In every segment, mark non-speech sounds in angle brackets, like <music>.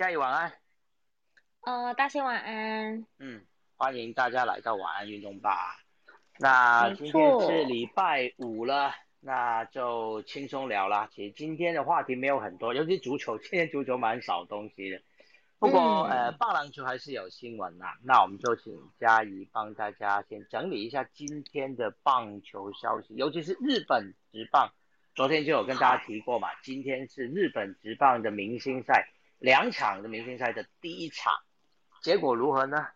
嘉怡晚安。呃，大仙晚安。嗯，欢迎大家来到晚安运动吧。那今天是礼拜五了，那就轻松聊啦。其实今天的话题没有很多，尤其足球，今天足球蛮少东西的。不过呃，棒篮球还是有新闻呐。那我们就请嘉怡帮大家先整理一下今天的棒球消息，尤其是日本职棒。昨天就有跟大家提过嘛，今天是日本职棒的明星赛两场的明星赛的第一场，结果如何呢？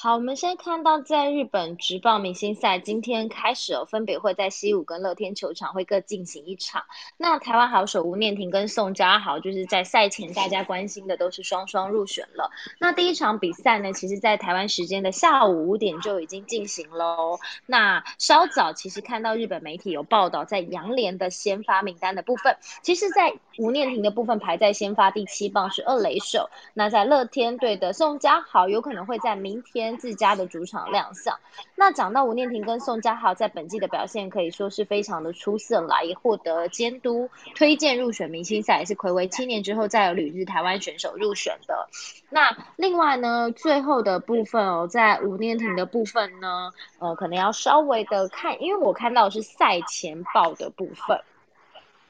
好，我们先看到在日本职棒明星赛今天开始哦，分别会在西武跟乐天球场会各进行一场。那台湾好手吴念婷跟宋佳豪就是在赛前大家关心的都是双双入选了。那第一场比赛呢，其实在台湾时间的下午五点就已经进行喽。那稍早其实看到日本媒体有报道，在杨联的先发名单的部分，其实在吴念婷的部分排在先发第七棒是二垒手。那在乐天队的宋佳豪有可能会在明天。自家的主场亮相。那讲到吴念婷跟宋佳豪在本季的表现，可以说是非常的出色啦，也获得监督推荐入选明星赛，也是暌违七年之后再有旅日台湾选手入选的。那另外呢，最后的部分哦，在吴念婷的部分呢，呃，可能要稍微的看，因为我看到是赛前报的部分。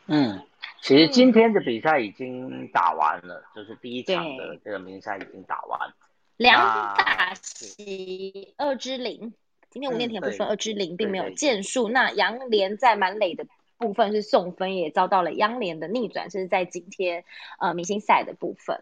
嗯，其实今天的比赛已经打完了，就是第一场的这个明星赛已经打完。两打席，二之零。今天吴念田部分二之零并没有建树。那杨连在满垒的部分是送分，也遭到了央联的逆转，这是在今天呃明星赛的部分。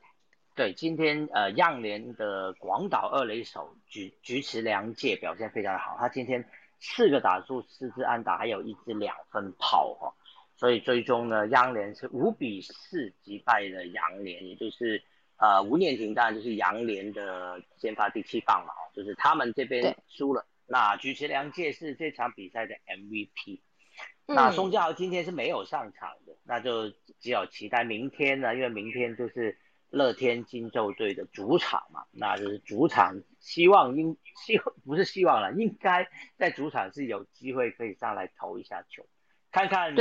对，今天呃央联的广岛二垒手菊菊池良介表现非常的好，他今天四个打数四支安打，还有一支两分炮哈，所以最终呢央联是五比四击败了杨联，也就是。呃，吴念婷当然就是杨联的先发第七棒嘛，就是他们这边输了。那菊池良介是这场比赛的 MVP。那宋佳豪今天是没有上场的，那就只有期待明天呢，因为明天就是乐天金州队的主场嘛，那就是主场希望应希不是希望了，应该在主场是有机会可以上来投一下球。看看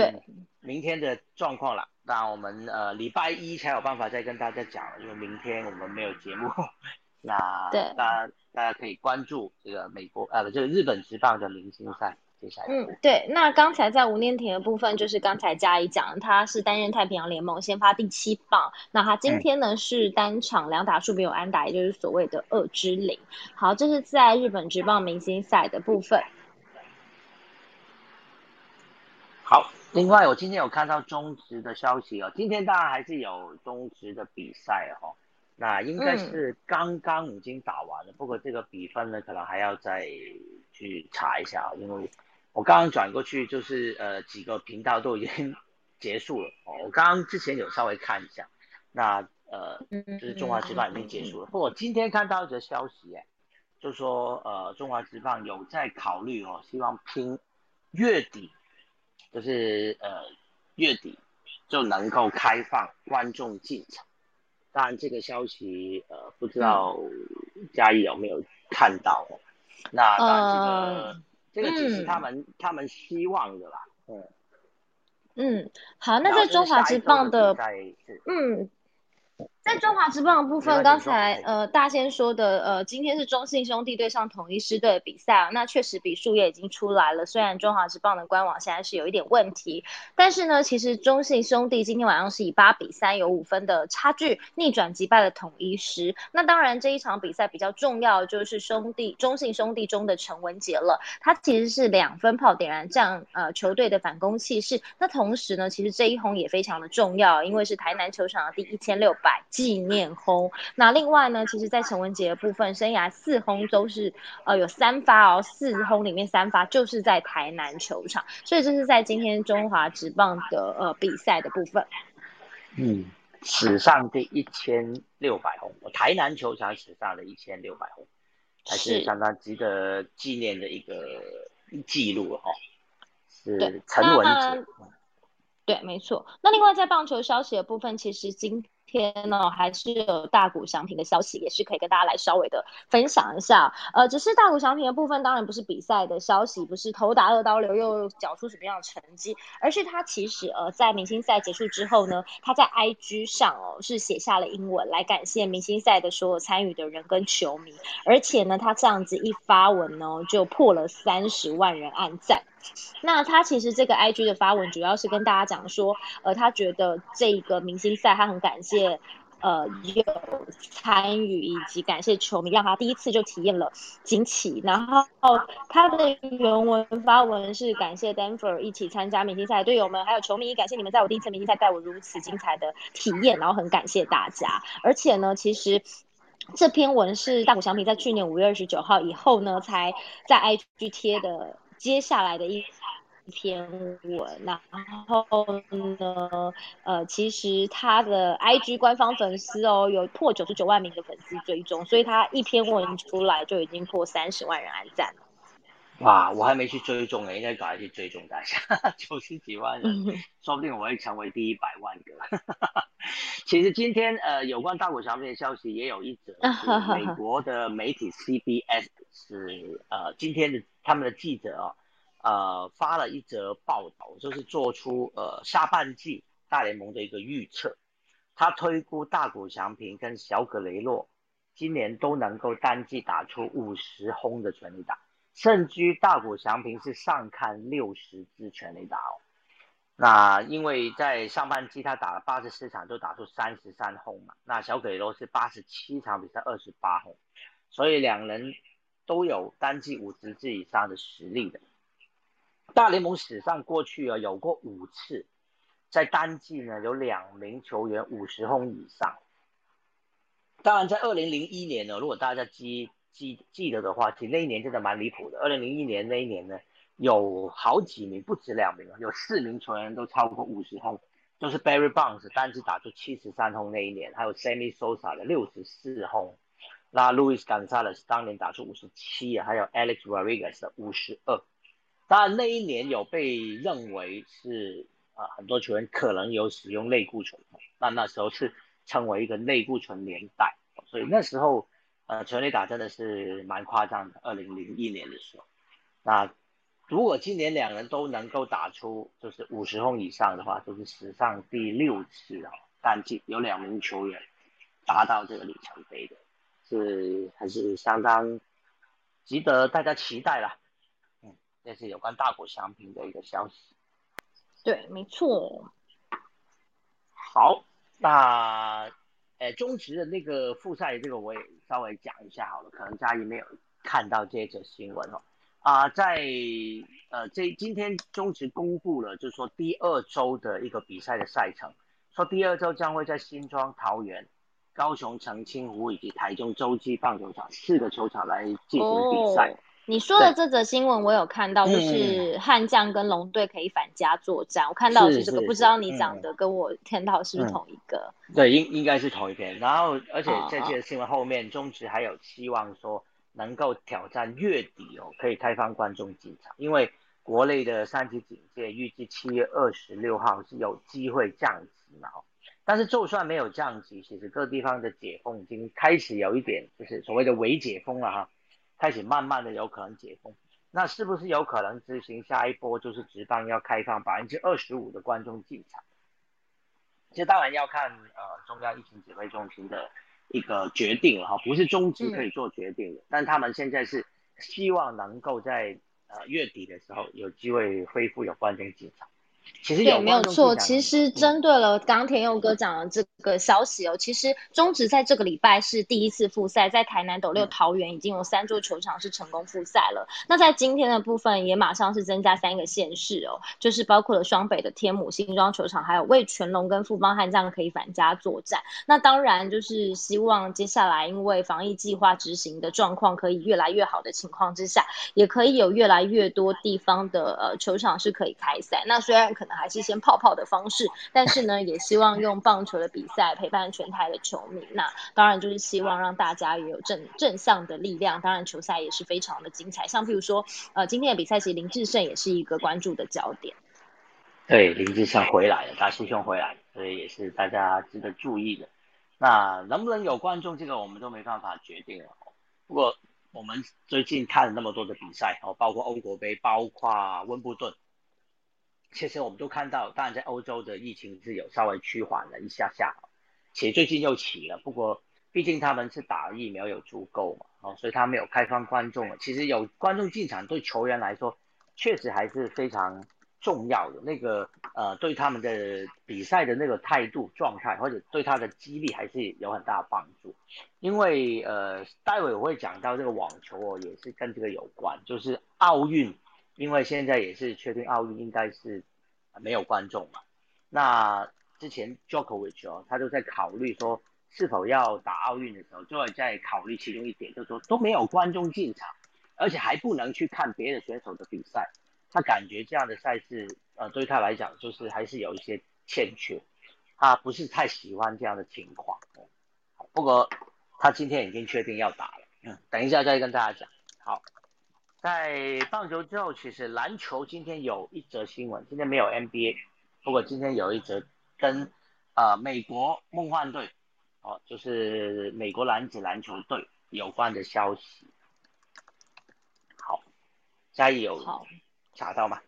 明天的状况了，那我们呃礼拜一才有办法再跟大家讲，因为明天我们没有节目。<laughs> 那大家大家可以关注这个美国呃这个日本职棒的明星赛接下来。嗯，对。那刚才在吴念婷的部分，就是刚才嘉怡讲，他是担任太平洋联盟先发第七棒，那他今天呢是单场两打数没有安打，也就是所谓的二之零。好，这是在日本职棒明星赛的部分。好，另外我今天有看到中职的消息哦，今天当然还是有中职的比赛哦，那应该是刚刚已经打完了，不过这个比分呢可能还要再去查一下，因为我刚刚转过去就是呃几个频道都已经结束了哦，我刚刚之前有稍微看一下，那呃就是中华职棒已经结束了，不过今天看到一则消息哎，就说呃中华职棒有在考虑哦，希望拼月底。就是呃月底就能够开放观众进场，当然这个消息呃不知道嘉义有没有看到？那当然这个这个只是他们他们希望的啦，嗯嗯，好，那在中华之棒的嗯。在中华职棒的部分，刚才呃大仙说的，呃今天是中信兄弟对上统一狮队的比赛啊，那确实比数也已经出来了。虽然中华职棒的官网现在是有一点问题，但是呢，其实中信兄弟今天晚上是以八比三有五分的差距逆转击败了统一狮。那当然这一场比赛比较重要就是兄弟中信兄弟中的陈文杰了，他其实是两分炮点燃这样呃球队的反攻气势。那同时呢，其实这一轰也非常的重要，因为是台南球场的第一千六百。纪念轰，那另外呢，其实，在陈文杰的部分，生涯四轰都是呃有三发哦，四轰里面三发就是在台南球场，所以这是在今天中华职棒的呃比赛的部分。嗯，史上第一千六百轰，台南球场史上的一千六百轰，还是相当值得纪念的一个记录哈。是陈文杰。对，没错。那另外在棒球消息的部分，其实今天呢，还是有大股商品的消息，也是可以跟大家来稍微的分享一下。呃，只是大股商品的部分，当然不是比赛的消息，不是头打二刀流又缴出什么样的成绩，而是他其实呃在明星赛结束之后呢，他在 IG 上哦是写下了英文来感谢明星赛的所有参与的人跟球迷，而且呢，他这样子一发文呢，就破了三十万人按赞。那他其实这个 IG 的发文主要是跟大家讲说，呃，他觉得这个明星赛他很感谢，呃，有参与以及感谢球迷，让他第一次就体验了惊奇。然后他的原文发文是感谢 Denver 一起参加明星赛的队友们，还有球迷，感谢你们在我第一次明星赛带我如此精彩的体验，然后很感谢大家。而且呢，其实这篇文是大谷翔平在去年五月二十九号以后呢，才在 IG 贴的。接下来的一篇文，然后呢，呃，其实他的 IG 官方粉丝哦，有破九十九万名的粉丝追踪，所以他一篇文出来就已经破三十万人按赞了。哇，我还没去追踪呢，应该赶快去追踪大家，九十几万人，说不定我会成为第一百万个。其实今天呃，有关大股小品的消息也有一则，美国的媒体 CBS 是呃今天的。他们的记者啊，呃，发了一则报道，就是做出呃下半季大联盟的一个预测。他推估大谷翔平跟小葛雷洛今年都能够单季打出五十轰的全垒打，甚至大谷翔平是上看六十支全垒打哦。那因为在上半季他打了八十四场，就打出三十三轰嘛。那小葛雷洛是八十七场比赛二十八轰，所以两人。都有单季五十支以上的实力的，大联盟史上过去啊有过五次，在单季呢有两名球员五十轰以上。当然，在二零零一年呢，如果大家记记记得的话，其实那一年真的蛮离谱的。二零零一年那一年呢，有好几名，不止两名有四名球员都超过五十轰，就是 Barry Bonds 单季打出七十三轰那一年，还有 Sammy Sosa 的六十四轰。那 Louis Gonzalez 当年打出五十七啊，还有 Alex Rodriguez 的五十二。当然那一年有被认为是啊，很多球员可能有使用类固醇，那那时候是称为一个类固醇年代。所以那时候呃，全垒打真的是蛮夸张的。二零零一年的时候，那如果今年两人都能够打出就是五十轰以上的话，就是史上第六次啊，单季有两名球员达到这个里程碑的。是还是相当值得大家期待啦，嗯，这是有关大股商品的一个消息。对，没错。好，那呃，中职的那个复赛，这个我也稍微讲一下好了，可能嘉怡没有看到这则新闻哦。啊，在呃这今天中职公布了，就是说第二周的一个比赛的赛程，说第二周将会在新庄桃园。高雄澄清湖以及台中洲际棒球场四个球场来进行比赛。你说的这则新闻我有看到，就是悍将跟龙队可以返家作战。我看到是这个，不知道你讲的跟我听到是不是同一个？对，应应该是同一篇。然后，而且这些新闻后面，中职还有希望说能够挑战月底哦，可以开放观众进场，因为国内的三级警戒预计七月二十六号是有机会降级嘛。但是就算没有降级，其实各地方的解封已经开始有一点，就是所谓的微解封了哈，开始慢慢的有可能解封。那是不是有可能执行下一波，就是直棒要开放百分之二十五的观众进场？这当然要看呃中央疫情指挥中心的一个决定了哈，不是中职可以做决定的。但他们现在是希望能够在呃月底的时候有机会恢复有观众进场。其实对，没有错。其实针对了刚田佑哥讲的这个消息哦，其实中职在这个礼拜是第一次复赛，在台南斗六桃园已经有三座球场是成功复赛了。那在今天的部分也马上是增加三个县市哦，就是包括了双北的天母新庄球场，还有为全龙跟富邦悍将可以返家作战。那当然就是希望接下来因为防疫计划执行的状况可以越来越好的情况之下，也可以有越来越多地方的呃球场是可以开赛。那虽然可能还是先泡泡的方式，但是呢，也希望用棒球的比赛陪伴全台的球迷。那当然就是希望让大家也有正正向的力量。当然球赛也是非常的精彩，像譬如说，呃，今天的比赛其实林志胜也是一个关注的焦点。对，林志胜回来了，大师兄回来，所以也是大家值得注意的。那能不能有观众，这个我们都没办法决定了。不过我们最近看了那么多的比赛哦，包括欧国杯，包括温布顿，其实我们都看到，当然在欧洲的疫情是有稍微趋缓了一下下，且最近又起了。不过毕竟他们是打疫苗有足够嘛，哦，所以他没有开放观众。其实有观众进场对球员来说，确实还是非常。重要的那个呃，对他们的比赛的那个态度状态，或者对他的激励还是有很大的帮助。因为呃，待会我会讲到这个网球哦，也是跟这个有关。就是奥运，因为现在也是确定奥运应该是没有观众嘛。那之前 Jokovic 哦，他就在考虑说是否要打奥运的时候，就会在考虑其中一点，就是说都没有观众进场，而且还不能去看别的选手的比赛。他感觉这样的赛事，呃，对他来讲就是还是有一些欠缺，他不是太喜欢这样的情况。不过他今天已经确定要打了，嗯，等一下再跟大家讲。好，在棒球之后，其实篮球今天有一则新闻，今天没有 NBA，不过今天有一则跟呃美国梦幻队，哦，就是美国男子篮球队有关的消息。好，加油。好。查到吗？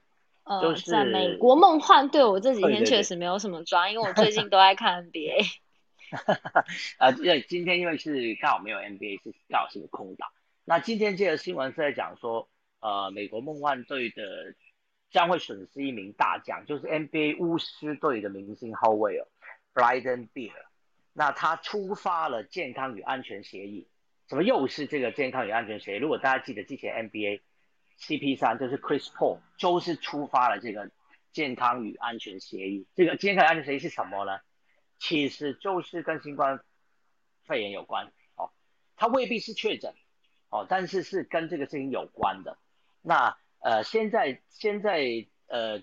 呃，在美国梦幻队，我这几天确实没有什么抓，因为我最近都在看 NBA。<laughs> <laughs> 呃，因为今天因为是刚好没有 NBA，是刚好是个空档。那今天这个新闻是在讲说，呃，美国梦幻队的将会损失一名大将，就是 NBA 巫师队的明星后卫哦，Bryden Beer。那他触发了健康与安全协议，怎么又是这个健康与安全协议？如果大家记得之前 NBA。CP 三就是 Chris Paul，就是触发了这个健康与安全协议。这个健康与安全协议是什么呢？其实就是跟新冠肺炎有关哦。他未必是确诊哦，但是是跟这个事情有关的。那呃，现在现在呃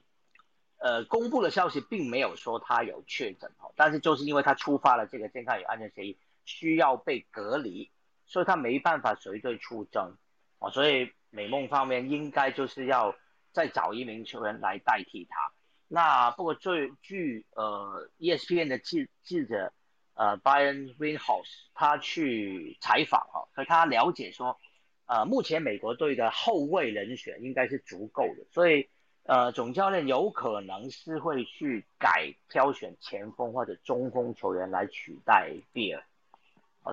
呃公布的消息并没有说他有确诊哦，但是就是因为他触发了这个健康与安全协议，需要被隔离，所以他没办法随队出征哦，所以。美梦方面应该就是要再找一名球员来代替他。那不过最据呃 ESPN 的记记者呃 Brian Windhouse 他去采访哈，和他了解说，呃目前美国队的后卫人选应该是足够的，所以呃总教练有可能是会去改挑选前锋或者中锋球员来取代比尔。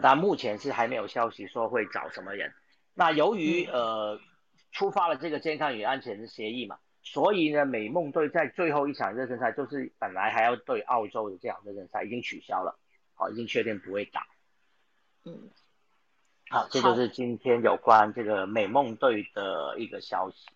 但目前是还没有消息说会找什么人。那由于呃。触发了这个健康与安全的协议嘛，所以呢，美梦队在最后一场热身赛，就是本来还要对澳洲的这场热身赛，已经取消了，好，已经确定不会打。嗯，好，这就是今天有关这个美梦队的一个消息。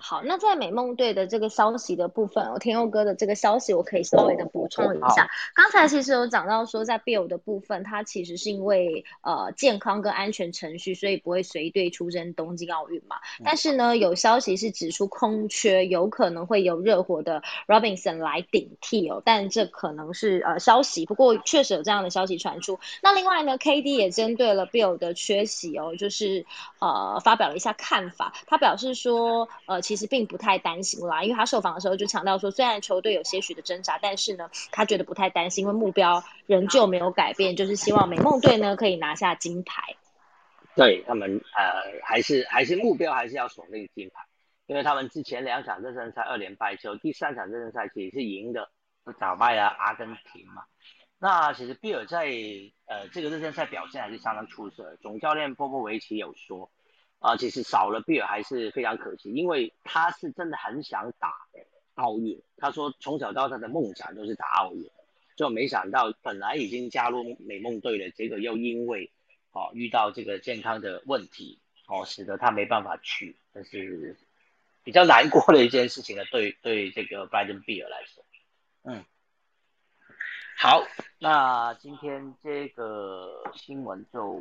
好，那在美梦队的这个消息的部分，哦，天佑哥的这个消息，我可以稍微的补充一下。刚才其实有讲到说，在 Bill 的部分，他其实是因为呃健康跟安全程序，所以不会随队出征东京奥运嘛。但是呢，有消息是指出空缺有可能会由热火的 Robinson 来顶替哦，但这可能是呃消息，不过确实有这样的消息传出。那另外呢，KD 也针对了 Bill 的缺席哦，就是呃发表了一下看法，他表示说呃。其实并不太担心啦，因为他受访的时候就强调说，虽然球队有些许的挣扎，但是呢，他觉得不太担心，因为目标仍旧没有改变，就是希望美梦队呢可以拿下金牌。对他们，呃，还是还是目标还是要锁定金牌，因为他们之前两场热身赛二连败之后，第三场热身赛其实是赢的，打败了阿根廷嘛。那其实比尔在呃这个热身赛表现还是相当出色，总教练波波维奇有说。啊，其实少了比尔还是非常可惜，因为他是真的很想打奥运。他说从小到大的梦想就是打奥运，就没想到本来已经加入美梦队了，结果又因为哦遇到这个健康的问题哦，使得他没办法去，这是比较难过的一件事情呢。对对，这个拜登比尔来说，嗯，好，那今天这个新闻就。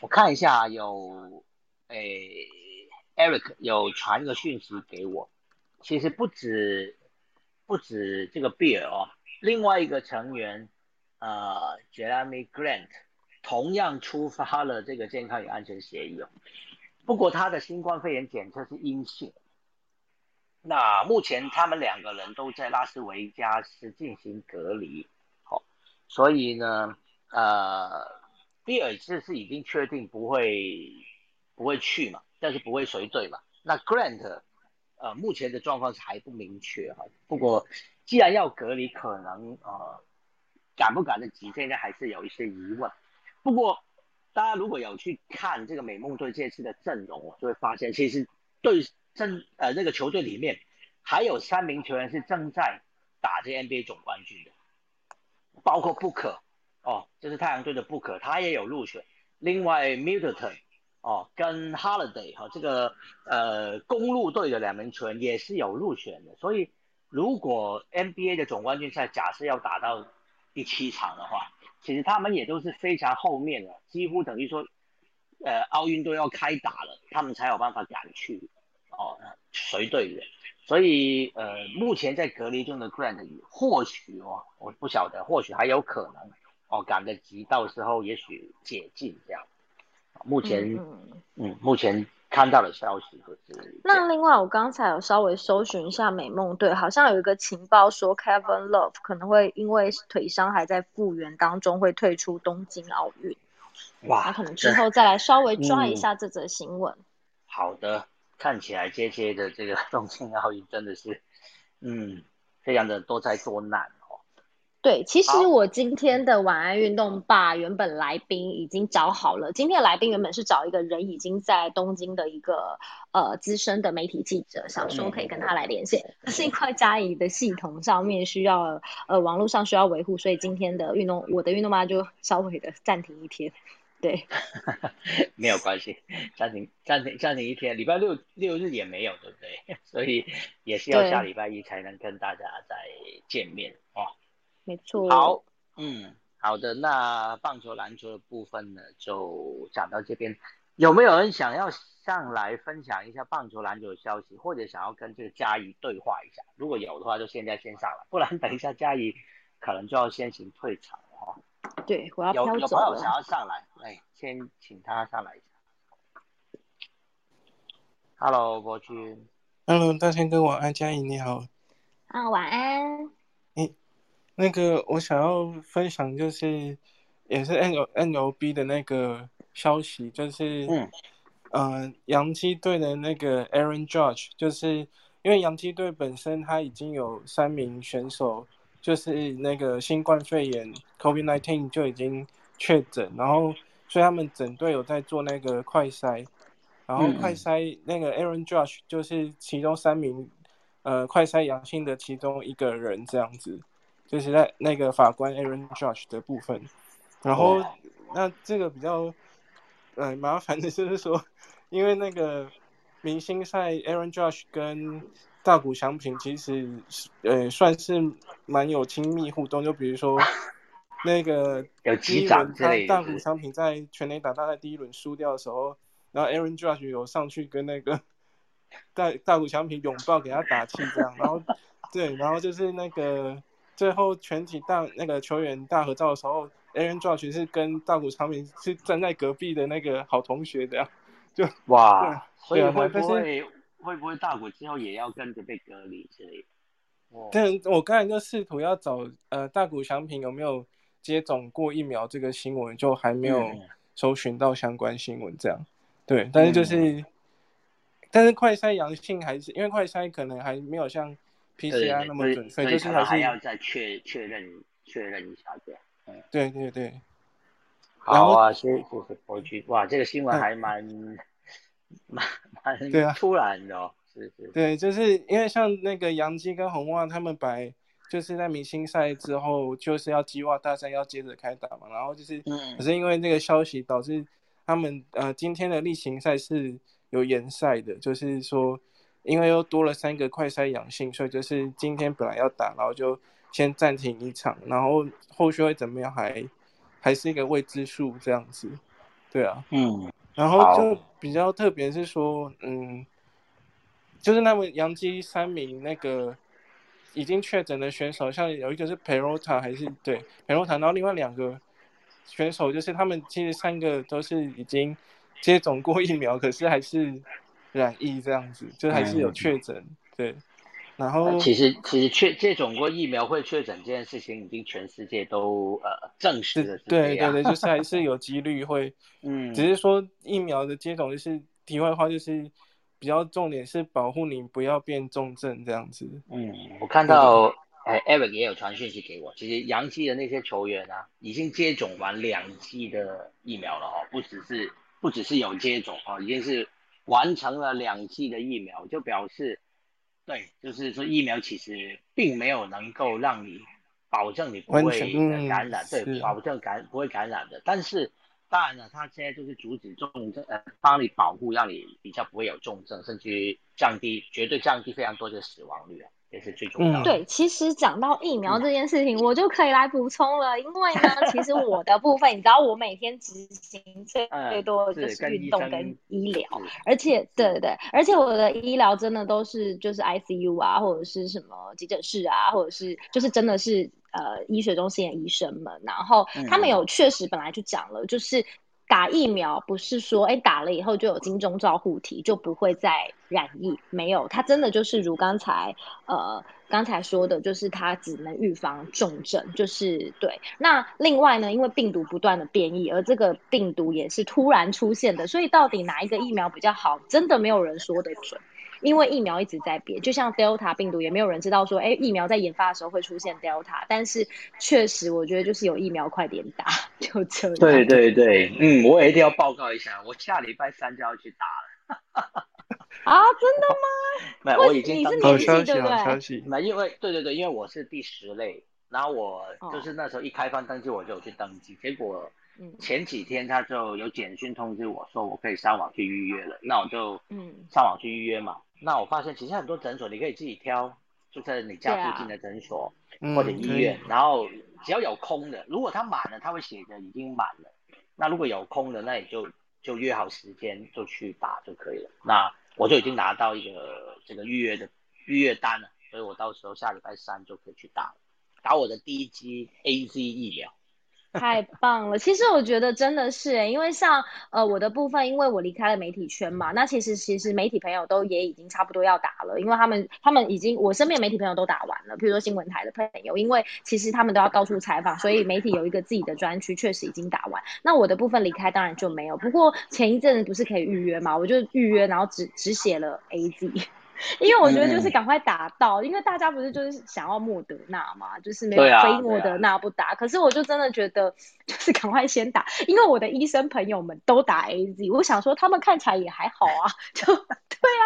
我看一下，有诶，Eric 有传一个讯息给我。其实不止不止这个 Beer 哦，另外一个成员呃，Jeremy Grant 同样出发了这个健康与安全协议哦。不过他的新冠肺炎检测是阴性。那目前他们两个人都在拉斯维加斯进行隔离。好，所以呢，呃，比尔是是已经确定不会不会去嘛，但是不会随队嘛。那 Grant，呃，目前的状况是还不明确哈。不过既然要隔离，可能呃赶不赶得及，现在还是有一些疑问。不过大家如果有去看这个美梦队这次的阵容，就会发现其实对阵呃那个球队里面还有三名球员是正在打这 NBA 总冠军的。包括 Book 哦，这是太阳队的 Booker，他也有入选。另外，Milton 哦，跟 Holiday 哈，这个呃公路队的两名球员也是有入选的。所以如果 NBA 的总冠军赛假设要打到第七场的话，其实他们也都是非常后面的，几乎等于说呃奥运都要开打了，他们才有办法赶去哦随队的。所以，呃，目前在隔离中的 Grant 或许哦，我不晓得，或许还有可能哦，赶得及，到时候也许解禁这样。目前，嗯，目前看到的消息就是。那另外，我刚才有稍微搜寻一下美梦队，好像有一个情报说 Kevin Love 可能会因为腿伤还在复原当中，会退出东京奥运。哇，那可能之后再来稍微抓一下这则新闻。好的。看起来接接的这个东京奥运真的是，嗯，非常的多灾多难哦。对，其实我今天的晚安运动吧，原本来宾已经找好了。今天的来宾原本是找一个人已经在东京的一个呃资深的媒体记者，想说可以跟他来连线。可是因为嘉怡的系统上面需要呃网络上需要维护，所以今天的运动我的运动吧就稍微的暂停一天。对，<laughs> 没有关系，暂停暂停暂停一天，礼拜六六日也没有，对不对？<laughs> 所以也是要下礼拜一才能跟大家再见面哦。没错。好，嗯，好的，那棒球篮球的部分呢，就讲到这边。有没有人想要上来分享一下棒球篮球的消息，或者想要跟这个嘉怡对话一下？如果有的话，就现在先上来，不然等一下嘉怡可能就要先行退场哈。对，我要有有朋友想要上来，哎，先请他上来一下。Hello，伯君。Hello，大仙哥，晚安，嘉怡你好。啊，晚安。哎，那个我想要分享就是，也是 N O N O B 的那个消息，就是嗯，呃，洋基队的那个 Aaron Judge，就是因为洋基队本身他已经有三名选手。就是那个新冠肺炎 COVID-19 就已经确诊，然后所以他们整队有在做那个快筛，然后快筛那个 Aaron Judge 就是其中三名呃快筛阳性的其中一个人这样子，就是在那个法官 Aaron Judge 的部分，然后那这个比较呃麻烦的就是说，因为那个明星赛 Aaron Judge 跟大谷翔平其实呃算是蛮有亲密互动，就比如说 <laughs> 那个第一轮他大谷翔平在全垒打大赛第一轮输掉的时候，然后 Aaron Judge 有上去跟那个大大谷翔平拥抱给他打气这样，然后对，然后就是那个最后全体大那个球员大合照的时候，Aaron Judge 是跟大谷翔平是站在隔壁的那个好同学这样，就哇，所以会不会？会不会大谷之后也要跟着被隔离之类的？但我刚才就试图要找呃大谷翔平有没有接种过疫苗这个新闻，就还没有搜寻到相关新闻这样。对，但是就是，但是快筛阳性还是因为快筛可能还没有像 PCR 那么准确，就是还是要再确确认确认一下这样。嗯，对对对。好啊，谢谢谢谢伯君，哇，这个新闻还蛮。<laughs> 蛮蛮对啊，突然的，是是。对，就是因为像那个杨基跟红袜，他们本来就是在明星赛之后就是要计划大赛要接着开打嘛，然后就是，可是因为这个消息导致他们呃今天的例行赛是有延赛的，就是说因为又多了三个快筛阳性，所以就是今天本来要打，然后就先暂停一场，然后后续会怎么样还还是一个未知数这样子，对啊，嗯。然后就比较特别是说，嗯，就是那么杨基三名那个已经确诊的选手，像有一个是 Perota 还是对 Perota，然后另外两个选手就是他们其实三个都是已经接种过疫苗，可是还是染疫这样子，就还是有确诊，对。然后其实其实确接种过疫苗会确诊这件事情，已经全世界都呃证实了。对对对，就是还是有几率会，<laughs> 嗯，只是说疫苗的接种就是题外话，就是比较重点是保护你不要变重症这样子。嗯，我看到哎，Eric 也有传讯息给我，其实洋基的那些球员啊，已经接种完两剂的疫苗了哈，不只是不只是有接种哦，已经是完成了两剂的疫苗，就表示。对，就是说疫苗其实并没有能够让你保证你不会感染，对，保证感不会感染的。但是当然了，它现在就是阻止重症，呃，帮你保护，让你比较不会有重症，甚至于降低，绝对降低非常多的死亡率啊。也是最重要的。对，其实讲到疫苗这件事情，我就可以来补充了。因为呢，其实我的部分，你知道，我每天执行最 <laughs> 最多的就是运动跟医疗，而且对对对，而且我的医疗真的都是就是 ICU 啊，或者是什么急诊室啊，或者是就是真的是呃医学中心的医生们，然后他们有确实本来就讲了，就是。打疫苗不是说，哎，打了以后就有金钟罩护体，就不会再染疫。没有，它真的就是如刚才，呃，刚才说的，就是它只能预防重症，就是对。那另外呢，因为病毒不断的变异，而这个病毒也是突然出现的，所以到底哪一个疫苗比较好，真的没有人说得准。因为疫苗一直在变，就像 Delta 病毒，也没有人知道说，哎，疫苗在研发的时候会出现 Delta。但是确实，我觉得就是有疫苗，快点打，<laughs> 就这样。对对对，嗯，我也一定要报告一下，我下礼拜三就要去打了。<laughs> 啊，真的吗？没有，我已经登记，对不对？没，因为对对对，因为我是第十类，然后我就是那时候一开放登记，我就去登记，结果前几天他就有简讯通知我说，我可以上网去预约了，那我就嗯上网去预约嘛。那我发现其实很多诊所你可以自己挑，就在你家附近的诊所或者医院，然后只要有空的，如果它满了，他会写着已经满了。那如果有空的，那你就就约好时间就去打就可以了。那我就已经拿到一个这个预约的预约单了，所以我到时候下礼拜三就可以去打打我的第一剂 A Z 疫苗。太棒了！其实我觉得真的是，因为像呃我的部分，因为我离开了媒体圈嘛，那其实其实媒体朋友都也已经差不多要打了，因为他们他们已经我身边媒体朋友都打完了，比如说新闻台的朋友，因为其实他们都要到处采访，所以媒体有一个自己的专区，确实已经打完。那我的部分离开当然就没有，不过前一阵子不是可以预约嘛，我就预约，然后只只写了 A Z。因为我觉得就是赶快打到，因为大家不是就是想要莫德纳嘛，就是没有非莫德纳不打。可是我就真的觉得就是赶快先打，因为我的医生朋友们都打 A Z，我想说他们看起来也还好啊，<laughs> 就对啊，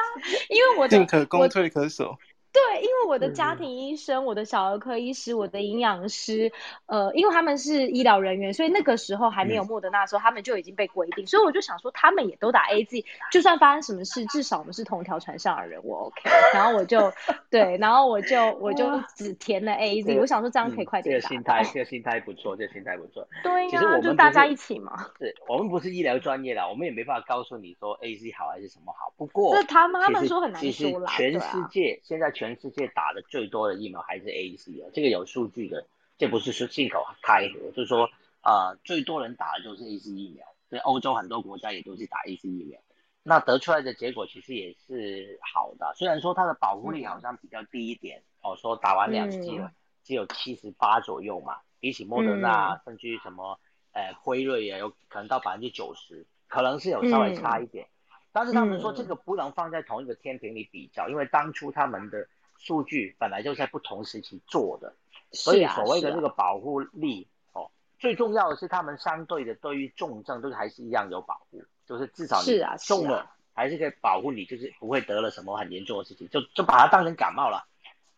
因为我进可攻退可守。对，因为我的家庭医生、我的小儿科医师、我的营养师，呃，因为他们是医疗人员，所以那个时候还没有莫德纳的时候，他们就已经被规定，所以我就想说，他们也都打 A Z，就算发生什么事，至少我们是同一条船上的人，我 OK。然后我就对，然后我就我就只填了 A Z，我想说这样可以快点打。这个心态，这个心态不错，这个心态不错。对呀，就大家一起嘛。对我们不是医疗专业的，我们也没办法告诉你说 A Z 好还是什么好。不过，这他们他们说很难说啦。全世界现在全世界打的。最多的疫苗还是 A C 啊，这个有数据的，这不是说信口开河，就是说呃最多人打的就是 A C 疫苗，所以欧洲很多国家也都是打 A C 疫苗，那得出来的结果其实也是好的，虽然说它的保护力好像比较低一点，哦说打完两剂了只有七十八左右嘛，比起莫德纳甚至于什么呃辉瑞也有可能到百分之九十，可能是有稍微差一点，但是他们说这个不能放在同一个天平里比较，因为当初他们的。数据本来就在不同时期做的，所以所谓的这个保护力哦，最重要的是他们相对的对于重症都还是一样有保护，就是至少你中了还是可以保护你，就是不会得了什么很严重的事情，就就把它当成感冒了，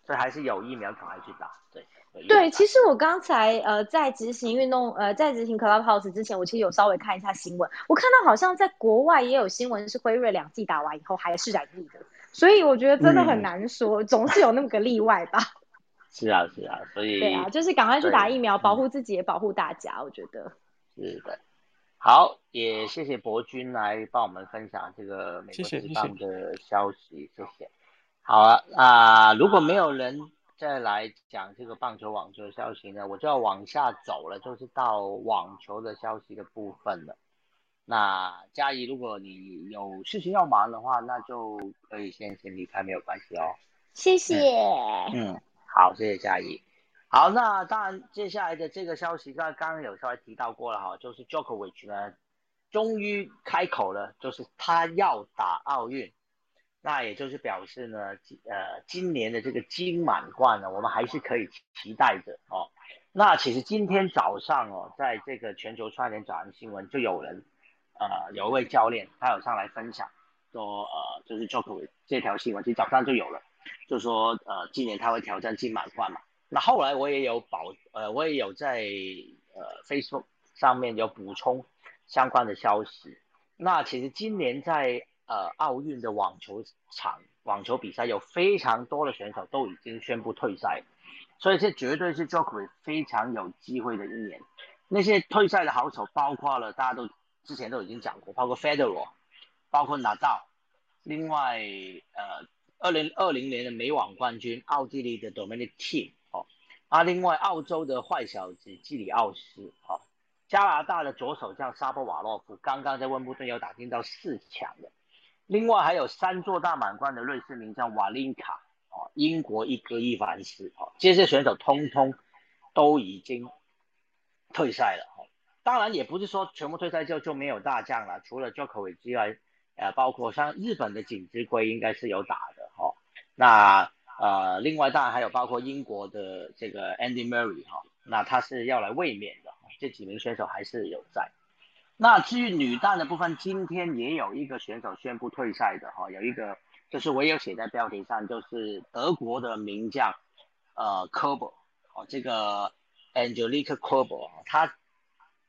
所以还是有疫苗赶快去打。对对，其实我刚才呃在执行运动呃在执行 Clubhouse 之前，我其实有稍微看一下新闻，我看到好像在国外也有新闻是辉瑞两剂打完以后还是染疫的。所以我觉得真的很难说，总是有那么个例外吧。<laughs> 是啊，是啊，所以对啊，就是赶快去打疫苗，保护自己也保护大家。我觉得是的。好，也谢谢博君来帮我们分享这个美国职棒的消息，谢谢。好啊，啊，如果没有人再来讲这个棒球、网球的消息呢，我就要往下走了，就是到网球的消息的部分了。那嘉怡，如果你有事情要忙的话，那就可以先先离开，没有关系哦。谢谢。嗯，好，谢谢嘉怡。好，那当然接下来的这个消息，刚刚刚有稍微提到过了哈，就是 Djokovic 呢，终于开口了，就是他要打奥运。那也就是表示呢，呃，今年的这个金满贯呢，我们还是可以期待着哦。那其实今天早上哦，在这个全球串联早安新闻就有人，呃，有一位教练他有上来分享，说呃，就是 j o k o v i 这条新闻，其实早上就有了，就说呃，今年他会挑战金满贯嘛。那后来我也有保，呃，我也有在呃 Facebook 上面有补充相关的消息。那其实今年在呃，奥运的网球场网球比赛有非常多的选手都已经宣布退赛，所以这绝对是 Jokovic 非常有机会的一年。那些退赛的好手包括了大家都之前都已经讲过，包括 Federer，包括纳豆另外呃，二零二零年的美网冠军奥地利的 Dominic Thiem 哦，啊，另外澳洲的坏小子基里奥斯哦，加拿大的左手将沙波瓦洛夫刚刚在温布顿有打进到四强的。另外还有三座大满贯的瑞士名将瓦林卡哦，英国一哥伊凡斯哦，这些选手通通都已经退赛了哦。当然也不是说全部退赛就就没有大将了，除了 Jokovic 之外，呃，包括像日本的锦织圭应该是有打的哈。那呃，另外当然还有包括英国的这个 Andy Murray 哈，那他是要来卫冕的，这几名选手还是有在。那至于女单的部分，今天也有一个选手宣布退赛的哈，有一个就是我有写在标题上，就是德国的名将，呃，Kerber，哦，这个 Angelique Kerber，她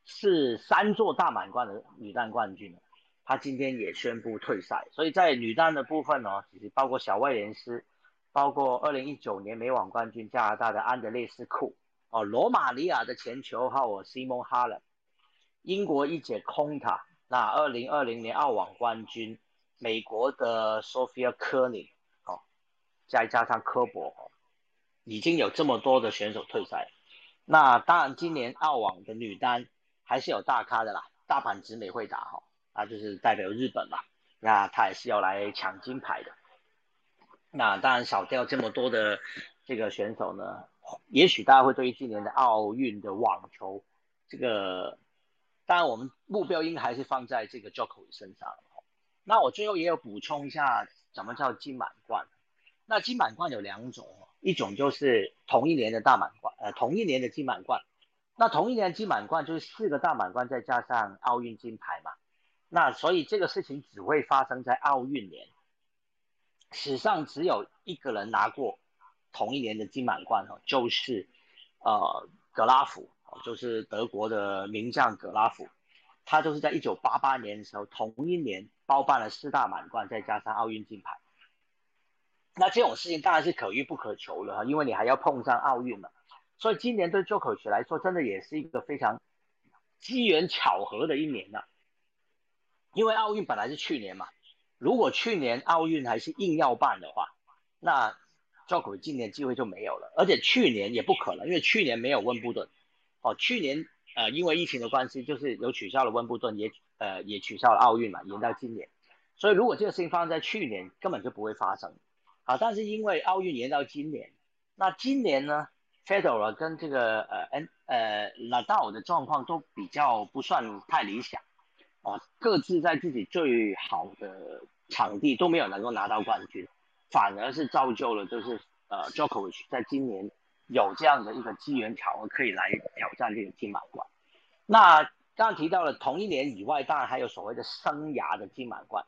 是三座大满贯的女单冠军，她今天也宣布退赛。所以在女单的部分呢，其实包括小威廉斯，包括二零一九年美网冠军加拿大的安德烈斯库，哦，罗马尼亚的前球号 Simon Halep。英国一姐空塔，那二零二零年澳网冠军，美国的 Sophia Kearney，再加上科博，已经有这么多的选手退赛。那当然，今年澳网的女单还是有大咖的啦，大阪直美会打哈，那就是代表日本嘛，那她也是要来抢金牌的。那当然少掉这么多的这个选手呢，也许大家会对于今年的奥运的网球这个。当然，我们目标应该还是放在这个 j o k o 身上。那我最后也有补充一下，什么叫金满贯？那金满贯有两种，一种就是同一年的大满贯，呃，同一年的金满贯。那同一年金满贯就是四个大满贯再加上奥运金牌嘛。那所以这个事情只会发生在奥运年，史上只有一个人拿过同一年的金满贯哦，就是呃格拉夫就是德国的名将格拉夫，他就是在一九八八年的时候，同一年包办了四大满贯，再加上奥运金牌。那这种事情当然是可遇不可求了哈，因为你还要碰上奥运嘛。所以今年对 Jokovic 来说，真的也是一个非常机缘巧合的一年呐。因为奥运本来是去年嘛，如果去年奥运还是硬要办的话，那 Jokovic 今年机会就没有了。而且去年也不可能，因为去年没有温布顿。哦，去年呃因为疫情的关系，就是有取消了温布顿，也呃也取消了奥运嘛，延到今年。所以如果这个事情发生在去年，根本就不会发生。好，但是因为奥运延到今年，那今年呢，Federer 跟这个呃 N 呃 Nadal 的状况都比较不算太理想，啊，各自在自己最好的场地都没有能够拿到冠军，反而是造就了就是呃 Djokovic 在今年。有这样的一个机缘巧合可以来挑战这个金满贯。那刚刚提到了同一年以外，当然还有所谓的生涯的金满贯，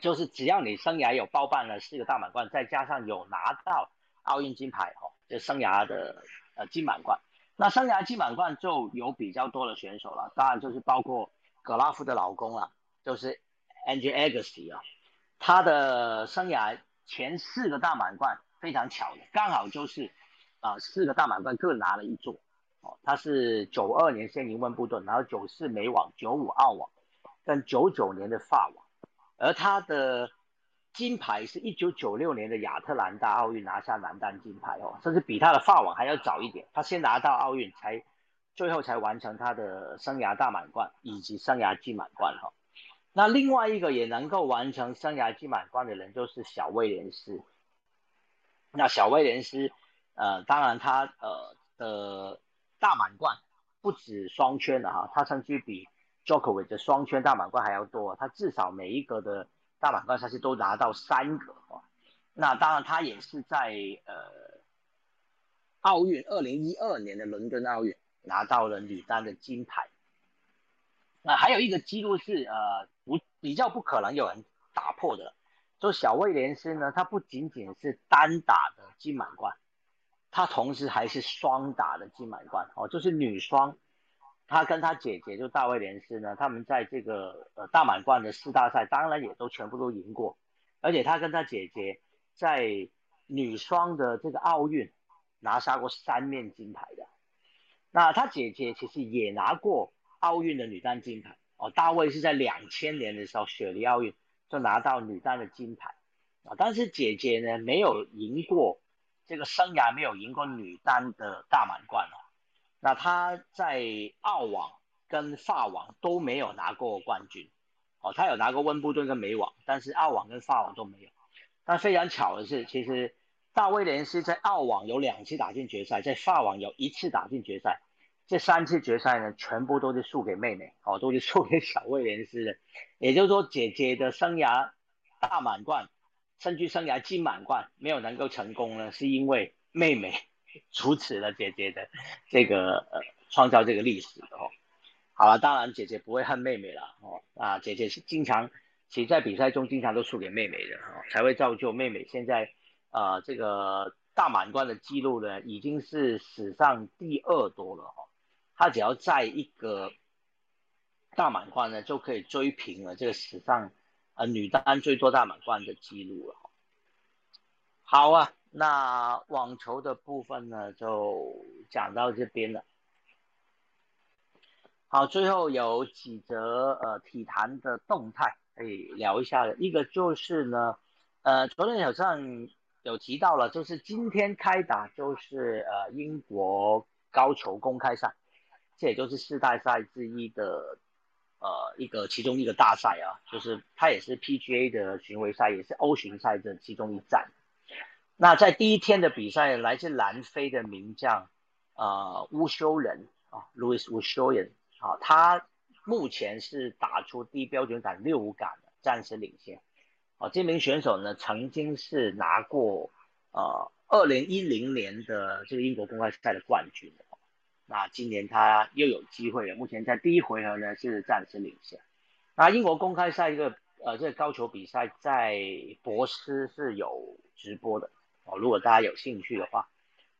就是只要你生涯有包办了四个大满贯，再加上有拿到奥运金牌，哦，就生涯的呃金满贯。那生涯金满贯就有比较多的选手了，当然就是包括格拉夫的老公啊，就是 Angel Agassi 啊，他的生涯前四个大满贯非常巧的，刚好就是。啊，四个大满贯各拿了一座，哦，他是九二年先赢温布顿，然后九四美网、九五澳网，跟九九年的法网，而他的金牌是一九九六年的亚特兰大奥运拿下男单金牌哦，甚至比他的法网还要早一点，他先拿到奥运才，最后才完成他的生涯大满贯以及生涯金满贯哈。那另外一个也能够完成生涯金满贯的人就是小威廉斯。那小威廉斯，呃，当然他呃的大满贯不止双圈的哈，他甚至比 Jokovic 的双圈大满贯还要多，他至少每一个的大满贯赛事都拿到三个哦。那当然他也是在呃奥运二零一二年的伦敦奥运拿到了女单的金牌。那还有一个记录是呃不比较不可能有人打破的。就小威廉斯呢，他不仅仅是单打的金满贯，他同时还是双打的金满贯哦，就是女双，他跟他姐姐就大卫廉斯呢，他们在这个呃大满贯的四大赛，当然也都全部都赢过，而且他跟他姐姐在女双的这个奥运拿下过三面金牌的，那他姐姐其实也拿过奥运的女单金牌哦，大卫是在两千年的时候雪梨奥运。就拿到女单的金牌啊，但是姐姐呢没有赢过这个生涯没有赢过女单的大满贯哦。那她在澳网跟法网都没有拿过冠军哦，她有拿过温布顿跟美网，但是澳网跟法网都没有。但非常巧的是，其实大威廉斯在澳网有两次打进决赛，在法网有一次打进决赛。这三次决赛呢，全部都是输给妹妹，哦，都是输给小威廉斯的。也就是说，姐姐的生涯大满贯，甚至生涯金满贯没有能够成功呢，是因为妹妹 <laughs> 阻止了姐姐的这个呃创造这个历史哦。好了，当然姐姐不会恨妹妹了哦，啊，姐姐是经常其实在比赛中经常都输给妹妹的哦，才会造就妹妹现在啊这个大满贯的记录呢，已经是史上第二多了哈。他只要在一个大满贯呢，就可以追平了这个史上呃女单最多大满贯的记录了。好啊，那网球的部分呢就讲到这边了。好，最后有几则呃体坛的动态可以聊一下的，一个就是呢，呃，昨天早上有提到了，就是今天开打就是呃英国高球公开赛。这也就是四大赛之一的，呃，一个其中一个大赛啊，就是它也是 PGA 的巡回赛，也是欧巡赛的其中一站。那在第一天的比赛，来自南非的名将，呃，乌修人啊，Louis 乌修人，啊，他目前是打出低标准杆六五杆的，暂时领先。啊，这名选手呢，曾经是拿过呃二零一零年的这个英国公开赛的冠军。那今年他又有机会了。目前在第一回合呢是暂时领先。那英国公开赛一个呃这个高球比赛在博斯是有直播的哦。如果大家有兴趣的话，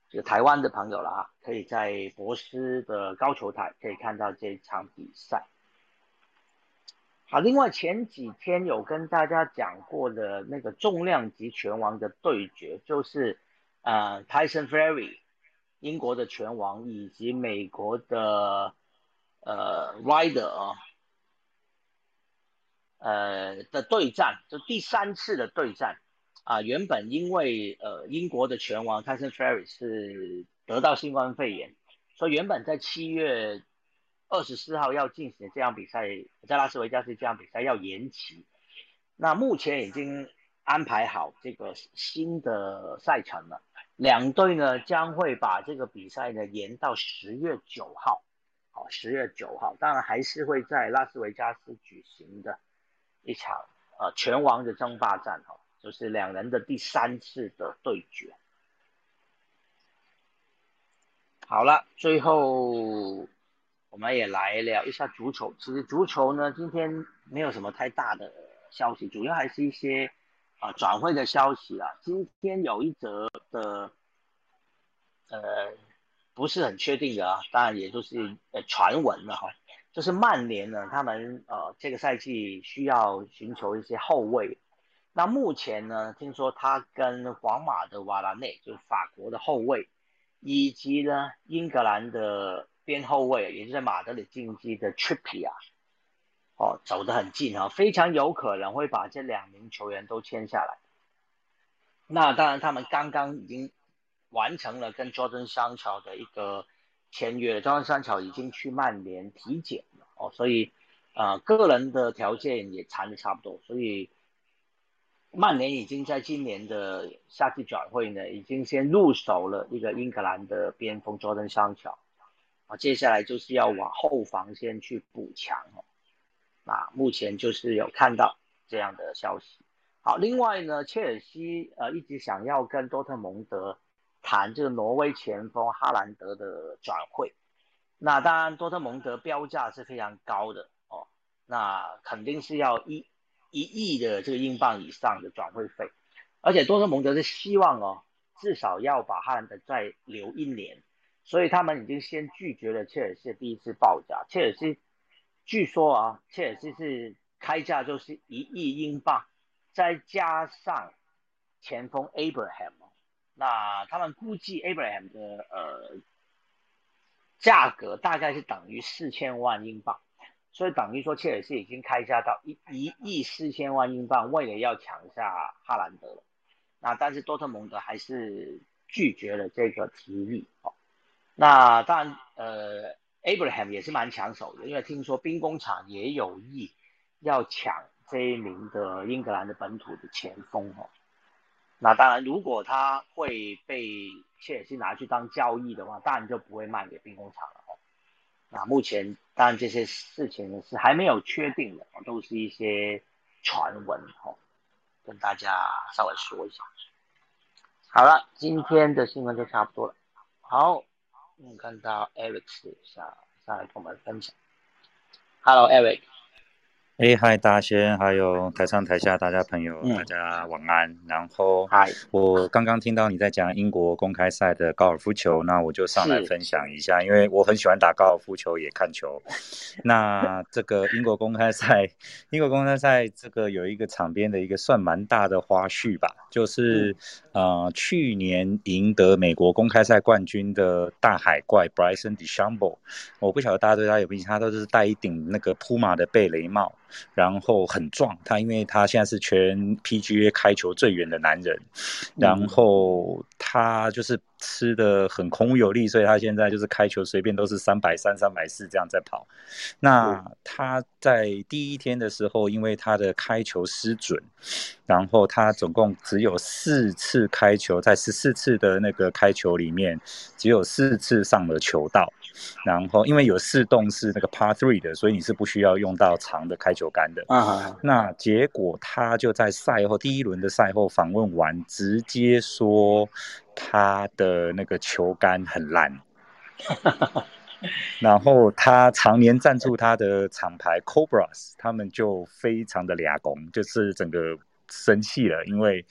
就台湾的朋友了啊，可以在博斯的高球台可以看到这场比赛。好，另外前几天有跟大家讲过的那个重量级拳王的对决，就是呃 Tyson Fury。英国的拳王以及美国的呃 Rider 啊，呃的对战，就第三次的对战啊，原本因为呃英国的拳王 Tyson Fury 是得到新冠肺炎，所以原本在七月二十四号要进行这场比赛，在拉斯维加斯这场比赛要延期，那目前已经安排好这个新的赛程了。两队呢将会把这个比赛呢延到十月九号，好，十月九号，当然还是会在拉斯维加斯举行的一场呃拳王的争霸战哈，就是两人的第三次的对决。好了，最后我们也来聊一下足球。其实足球呢今天没有什么太大的消息，主要还是一些。啊，转会的消息啊，今天有一则的，呃，不是很确定的啊，当然也就是呃传闻了哈，就是曼联呢，他们呃这个赛季需要寻求一些后卫，那目前呢，听说他跟皇马的瓦拉内，就是法国的后卫，以及呢英格兰的边后卫，也就是马德里竞技的 Trippy 啊。哦，走得很近啊，非常有可能会把这两名球员都签下来。那当然，他们刚刚已经完成了跟 Jordan 商桥的一个签约，Jordan 商桥已经去曼联体检了哦，所以呃，个人的条件也谈的差不多，所以曼联已经在今年的夏季转会呢，已经先入手了一个英格兰的边锋 Jordan 桑乔，啊，接下来就是要往后防线去补强哦。那目前就是有看到这样的消息。好，另外呢，切尔西呃一直想要跟多特蒙德谈这个挪威前锋哈兰德的转会。那当然，多特蒙德标价是非常高的哦，那肯定是要一一亿的这个英镑以上的转会费，而且多特蒙德是希望哦，至少要把哈兰德再留一年，所以他们已经先拒绝了切尔西的第一次报价。切尔西据说啊，切尔西是开价就是一亿英镑，再加上前锋 Abraham，那他们估计 Abraham 的呃。价格大概是等于四千万英镑，所以等于说切尔西已经开价到一一亿四千万英镑，为了要抢下哈兰德。那但是多特蒙德还是拒绝了这个提议。哦，那当然，呃，Abraham 也是蛮抢手的，因为听说兵工厂也有意要抢这一名的英格兰的本土的前锋。哦，那当然，如果他会被切尔西拿去当交易的话，当然就不会卖给兵工厂了哦。那目前当然这些事情是还没有确定的，都是一些传闻哦，跟大家稍微说一下。好了，今天的新闻就差不多了。好，我们看到 Eric 下上来跟我们分享。Hello Eric。哎，嗨，大仙，还有台上台下大家朋友，大家晚安。然后，嗨，我刚刚听到你在讲英国公开赛的高尔夫球，那我就上来分享一下，因为我很喜欢打高尔夫球，也看球。那这个英国公开赛，英国公开赛这个有一个场边的一个算蛮大的花絮吧，就是呃，去年赢得美国公开赛冠军的大海怪 Bryson DeChambeau，我不晓得大家对他有印象，他都是戴一顶那个铺马的贝雷帽。然后很壮，他因为他现在是全 PGA 开球最远的男人，然后他就是吃的很空有力，所以他现在就是开球随便都是三百三、三百四这样在跑。那他在第一天的时候，因为他的开球失准，然后他总共只有四次开球，在十四次的那个开球里面，只有四次上了球道。然后，因为有四洞是那个 Par Three 的，所以你是不需要用到长的开球杆的。啊，那结果他就在赛后第一轮的赛后访问完，直接说他的那个球杆很烂。然后他常年赞助他的厂牌 Cobras，他们就非常的俩工，就是整个。生气了，因为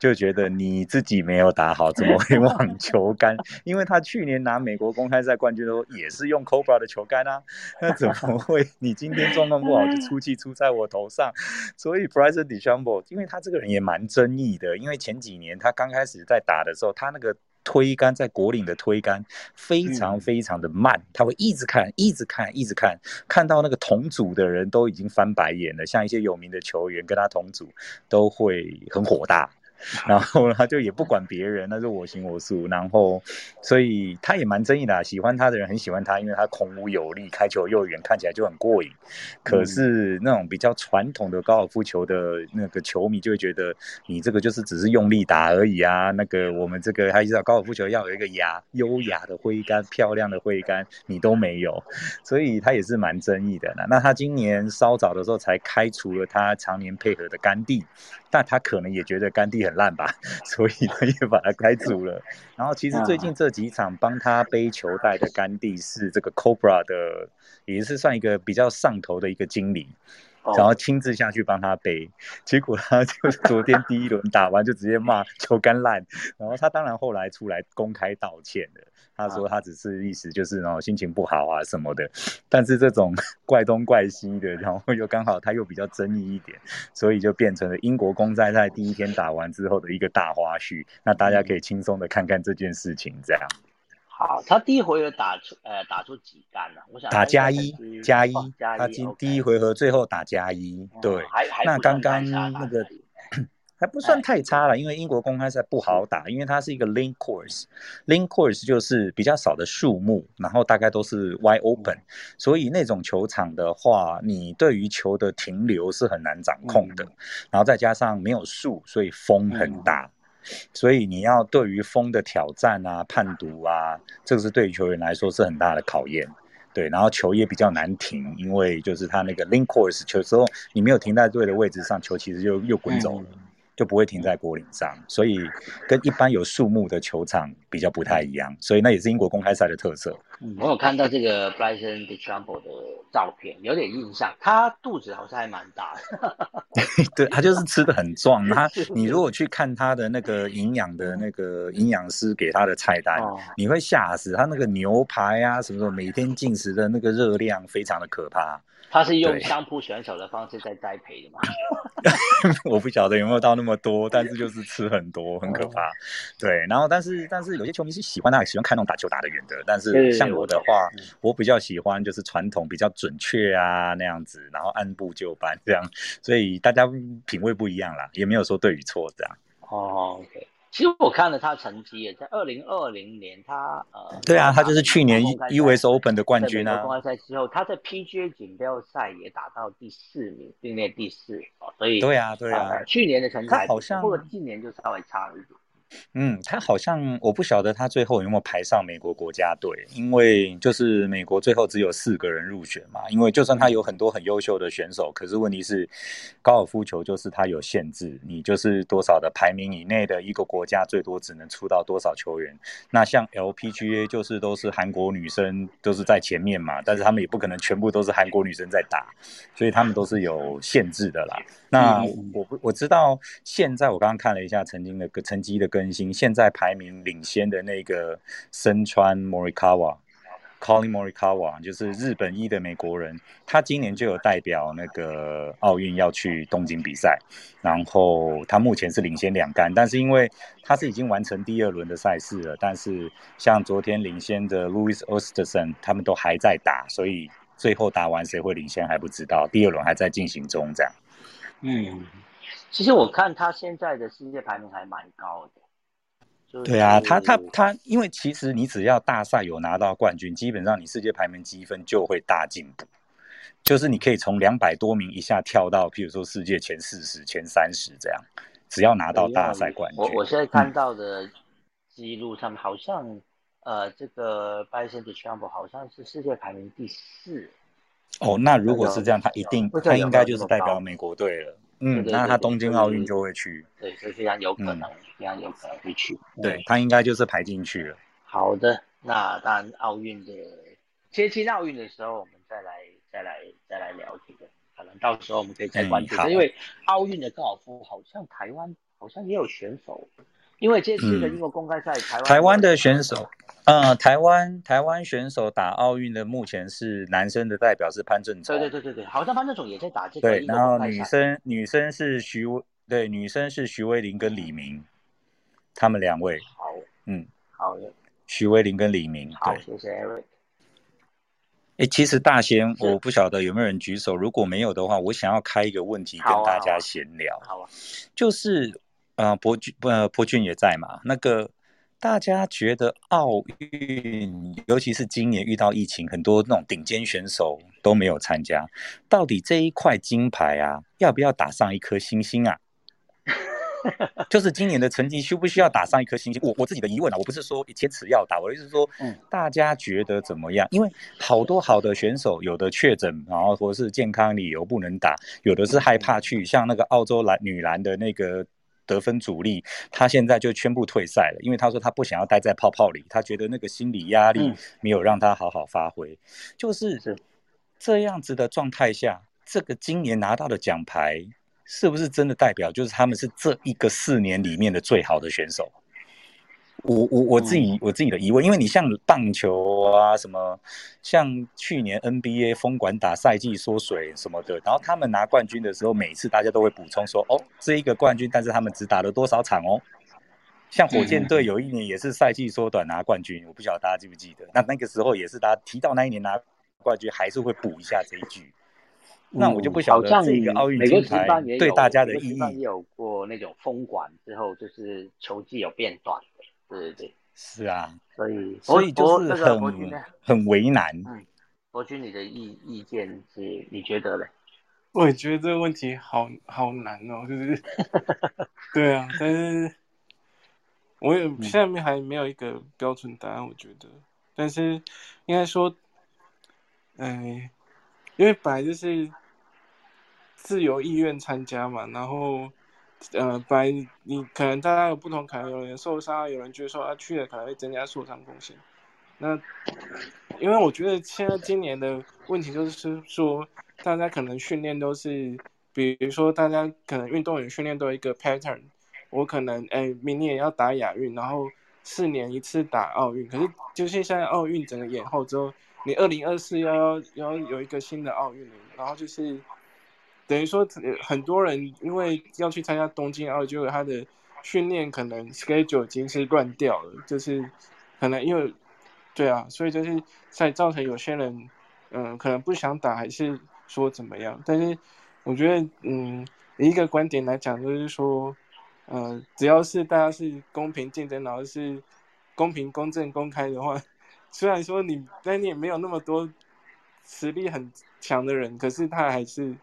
就觉得你自己没有打好，怎么会网 <laughs> 球杆？因为他去年拿美国公开赛冠军的时候也是用 Cobra 的球杆啊，那怎么 <laughs> 会你今天状况不好就出气出在我头上？所以 Bryson DeChambeau，因为他这个人也蛮争议的，因为前几年他刚开始在打的时候，他那个。推杆在国岭的推杆非常非常的慢，他会一直看，一直看，一直看，看到那个同组的人都已经翻白眼了，像一些有名的球员跟他同组都会很火大。<laughs> 然后他就也不管别人，那是我行我素。然后，所以他也蛮争议的。喜欢他的人很喜欢他，因为他孔武有力，开球又远，看起来就很过瘾。可是那种比较传统的高尔夫球的那个球迷就会觉得，你这个就是只是用力打而已啊。那个我们这个还知道高尔夫球要有一个雅优雅的挥杆，漂亮的挥杆，你都没有，所以他也是蛮争议的。那他今年稍早的时候才开除了他常年配合的甘地。但他可能也觉得甘地很烂吧，<laughs> 所以他也把他开除了。<laughs> 然后其实最近这几场帮他背球带的甘地是这个 Cobra 的，也是算一个比较上头的一个经理，然后亲自下去帮他背。结果他就 <laughs> 昨天第一轮打完就直接骂球杆烂，然后他当然后来出来公开道歉的。他说他只是意思就是然后心情不好啊什么的，但是这种 <laughs> 怪东怪西的，然后又刚好他又比较争议一点，所以就变成了英国公赛在第一天打完之后的一个大花絮。那大家可以轻松的看看这件事情，这样。好，他第一回合打出呃打出几杆呢？我想打加一加一，他今第一回合最后打加一，对。那刚刚那个。<clears throat> 还不算太差了，因为英国公开赛不好打，因为它是一个 link course，link course 就是比较少的树木，然后大概都是 wide open，所以那种球场的话，你对于球的停留是很难掌控的，然后再加上没有树，所以风很大，所以你要对于风的挑战啊、判读啊，这个是对于球员来说是很大的考验。对，然后球也比较难停，因为就是他那个 link course 球时候，你没有停在对的位置上，球其实就又滚走了。就不会停在果岭上，所以跟一般有树木的球场比较不太一样，所以那也是英国公开赛的特色。嗯，我有看到这个 Bryson DeChambeau 的照片，有点印象，他肚子好像还蛮大的。<laughs> 对他就是吃的很壮，<laughs> 他你如果去看他的那个营养的那个营养师给他的菜单，你会吓死，他那个牛排啊什么什么，每天进食的那个热量非常的可怕。他是用相扑选手的方式在栽培的嘛？<laughs> 我不晓得有没有到那么多，但是就是吃很多，很可怕。对，然后但是但是有些球迷是喜欢他，喜欢看那种打球打得远的。但是像我的话，我比较喜欢就是传统比较准确啊那样子，然后按部就班这样。所以大家品味不一样啦，也没有说对与错这样。哦，OK。其实我看了他成绩，也在二零二零年，他呃，对啊，他就是去年 US Open 的冠军啊。公开赛之后，他在 PGA 锦标赛也打到第四名，并列第四哦，所以对啊，对啊，去年的成绩好像，不过今年就稍微差了一点。嗯，他好像我不晓得他最后有没有排上美国国家队，因为就是美国最后只有四个人入选嘛。因为就算他有很多很优秀的选手，可是问题是高尔夫球就是它有限制，你就是多少的排名以内的一个国家最多只能出到多少球员。那像 LPGA 就是都是韩国女生都是在前面嘛，但是他们也不可能全部都是韩国女生在打，所以他们都是有限制的啦。那我我知道现在我刚刚看了一下曾经的个成绩的更新，现在排名领先的那个身穿 Morikawa，Colin Morikawa 就是日本一的美国人，他今年就有代表那个奥运要去东京比赛，然后他目前是领先两杆，但是因为他是已经完成第二轮的赛事了，但是像昨天领先的 Louis Osterson 他们都还在打，所以最后打完谁会领先还不知道，第二轮还在进行中这样。嗯，其实我看他现在的世界排名还蛮高的。对啊，他他他，因为其实你只要大赛有拿到冠军，基本上你世界排名积分就会大进步。就是你可以从两百多名一下跳到，譬如说世界前四十、前三十这样，只要拿到大赛冠军。我我现在看到的记录上面好像，呃，这个 Bison de Chamber 好像是世界排名第四。哦，那如果是这样，他一定他应该就是代表美国队了。嗯，那他东京奥运就会去。对，这非常有可能，非常有可能会去。对他应该就是排进去了。好的，那当然奥运的接近奥运的时候，我们再来再来再来聊这个，可能到时候我们可以再关注。因为奥运的高尔夫好像台湾好像也有选手。因为这次的英国公开赛，台湾台湾的选手，呃，台湾台湾选手打奥运的目前是男生的代表是潘正崇，对对对对对，好像潘正崇也在打这个。对，然后女生女生是徐对女生是徐威林跟李明，他们两位。好，嗯，好的。徐威林跟李明，好，谢谢 Eric。哎，其实大仙，我不晓得有没有人举手，如果没有的话，我想要开一个问题跟大家闲聊，好啊，就是。呃，博俊呃，博俊也在嘛？那个大家觉得奥运，尤其是今年遇到疫情，很多那种顶尖选手都没有参加。到底这一块金牌啊，要不要打上一颗星星啊？<laughs> 就是今年的成绩需不需要打上一颗星星？我我自己的疑问啊，我不是说坚持要打，我的意思是说，嗯，大家觉得怎么样？因为好多好的选手，有的确诊，然后或是健康理由不能打，有的是害怕去，像那个澳洲篮女篮的那个。得分主力，他现在就宣布退赛了，因为他说他不想要待在泡泡里，他觉得那个心理压力没有让他好好发挥。就是这样子的状态下，这个今年拿到的奖牌，是不是真的代表就是他们是这一个四年里面的最好的选手？我我我自己我自己的疑问，因为你像棒球啊什么，像去年 NBA 封管打赛季缩水什么的，然后他们拿冠军的时候，每次大家都会补充说，哦，这一个冠军，但是他们只打了多少场哦。像火箭队有一年也是赛季缩短拿冠军，我不晓得大家记不记得？那那个时候也是大家提到那一年拿冠军，还是会补一下这一句。那我就不晓得这个奥运金牌对大家的意义。也有过那种封管之后，就是球技有变短的，对对对，是啊，所以所以就是很很为难。嗯，博君，你的意意见是？你觉得嘞？我也觉得这个问题好好难哦，就是，<laughs> 对啊，但是我也下面还没有一个标准答案，我觉得，但是应该说，哎，因为本来就是自由意愿参加嘛，然后，呃，本来你可能大家有不同，可能有人受伤，有人觉得说他去了可能会增加受伤风险，那因为我觉得现在今年的问题就是说。大家可能训练都是，比如说大家可能运动员训练都有一个 pattern，我可能哎明年要打亚运，然后四年一次打奥运，可是就是现在奥运整个延后之后，你二零二四要要要有一个新的奥运，然后就是等于说很多人因为要去参加东京奥运，就他的训练可能 schedule 已经是乱掉了，就是可能因为对啊，所以就是在造成有些人嗯可能不想打还是。说怎么样？但是我觉得，嗯，一个观点来讲，就是说，呃，只要是大家是公平竞争，然后是公平、公正、公开的话，<laughs> 虽然说你，但你也没有那么多实力很强的人，可是他还是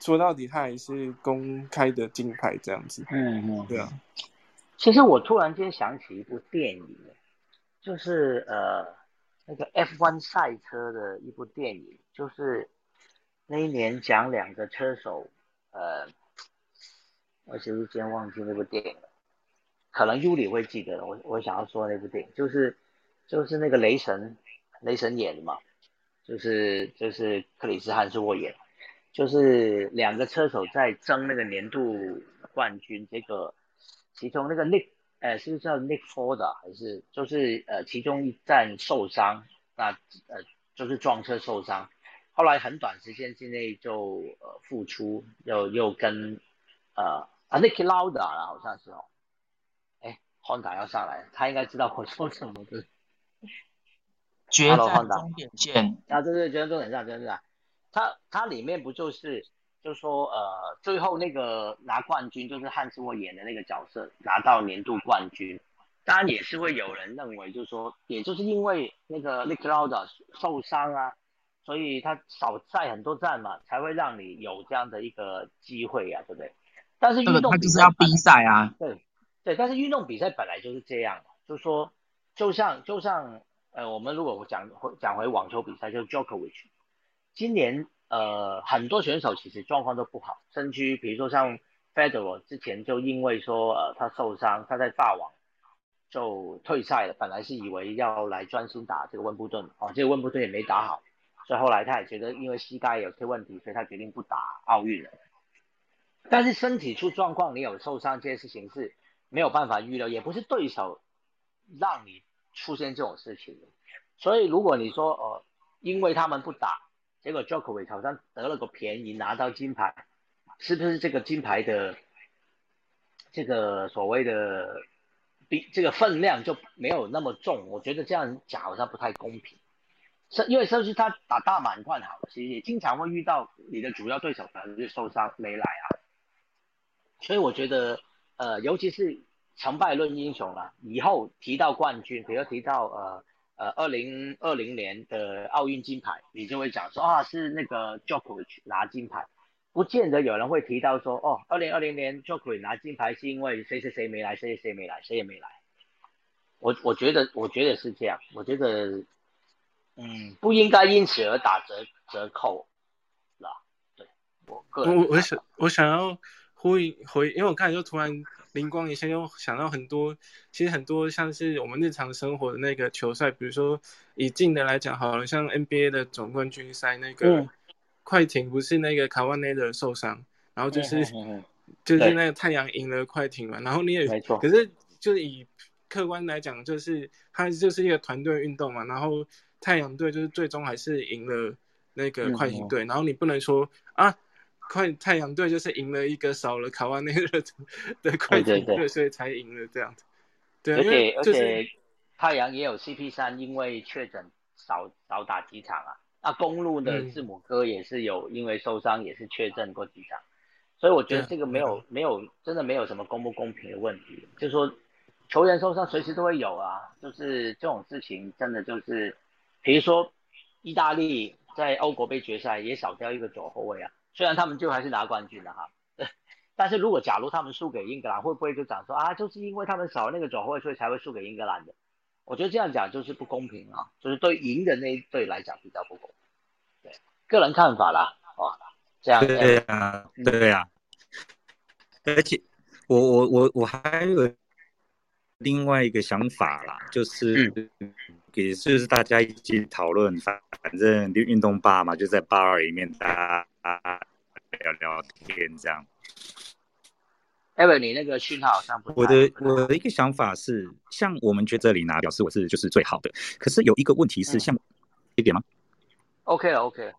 说到底，他还是公开的金牌这样子。嗯嗯，对啊。其实我突然间想起一部电影，就是呃，那个 F1 赛车的一部电影，就是。那一年讲两个车手，呃，我其实间忘记那部电影了，可能尤里会记得。我我想要说那部电影，就是就是那个雷神，雷神演的嘛，就是就是克里斯汉斯沃演，就是两个车手在争那个年度冠军，这个其中那个 Nick，呃，是不是叫 Nick Ford 还是就是呃其中一站受伤，那呃就是撞车受伤。后来很短时间之内就呃复出，又又跟呃啊 Nicky Lauda 了，好像是哦，哎，Honda 要上来，他应该知道我说什么的。决战终点线。啊，对对，决战终点线，真的，他他里面不就是就说呃最后那个拿冠军就是汉斯沃演的那个角色拿到年度冠军，当然也是会有人认为就是说，也就是因为那个 Nicky Lauda 受伤啊。所以他少赛很多站嘛，才会让你有这样的一个机会呀，对不对？但是运动他就是要比赛啊。对对，但是运动比赛本来就是这样，就是说，就像就像呃，我们如果讲回讲回网球比赛，就是 Djokovic，今年呃很多选手其实状况都不好，身躯，比如说像 Federer 之前就因为说呃他受伤，他在法网就退赛了，本来是以为要来专心打这个温布顿，哦，这个温布顿也没打好。所以后来他也觉得，因为膝盖有些问题，所以他决定不打奥运了。但是身体出状况，你有受伤这些事情是没有办法预料，也不是对手让你出现这种事情。所以如果你说，呃，因为他们不打，结果 Jokovic 好像得了个便宜拿到金牌，是不是这个金牌的这个所谓的比这个分量就没有那么重？我觉得这样讲好像不太公平。是，因为甚至他打大满贯好，其实也经常会遇到你的主要对手可能就受伤没来啊，所以我觉得，呃，尤其是成败论英雄了，以后提到冠军，比如提到呃呃二零二零年的奥运金牌，你就会讲说啊是那个 Djokovic 拿金牌，不见得有人会提到说哦二零二零年 Djokovic 拿金牌是因为谁谁谁没来，谁谁谁没来，谁也没来，我我觉得我觉得是这样，我觉得。嗯，不应该因此而打折折扣，啦。对我个人，我我想我想要呼应回，因为我刚才就突然灵光一现，又想到很多，其实很多像是我们日常生活的那个球赛，比如说以近的来讲，好了，像 NBA 的总冠军赛那个快艇，不是那个卡瓦内的受伤，然后就是就是那个太阳赢了快艇嘛，然后你也没错，可是就是以客观来讲，就是它就是一个团队运动嘛，然后。太阳队就是最终还是赢了那个快艇队，然后你不能说啊，快太阳队就是赢了一个少了卡瓦内的的快艇队，所以才赢了这样子。对，而且而且太阳也有 CP 三，因为确诊少少打几场啊，那公路的字母哥也是有因为受伤也是确诊过几场，所以我觉得这个没有没有真的没有什么公不公平的问题，就是说球员受伤随时都会有啊，就是这种事情真的就是，比如说意大利在欧国杯决赛也少掉一个左后卫啊，虽然他们就还是拿冠军了哈，<laughs> 但是如果假如他们输给英格兰，会不会就讲说啊，就是因为他们少了那个转会，所以才会输给英格兰的？我觉得这样讲就是不公平啊，就是对赢的那一队来讲比较不公平。对，个人看法啦，哦，这样对啊，对啊。而且我我我我还有另外一个想法啦，就是也就是大家一起讨论，反正就运动吧嘛，就在吧里面大家聊聊天这样。艾文，你那个讯号好像不。我的我的一个想法是，像我们觉得这里拿表示我是就是最好的，可是有一个问题是，像一点吗？OK 了，OK。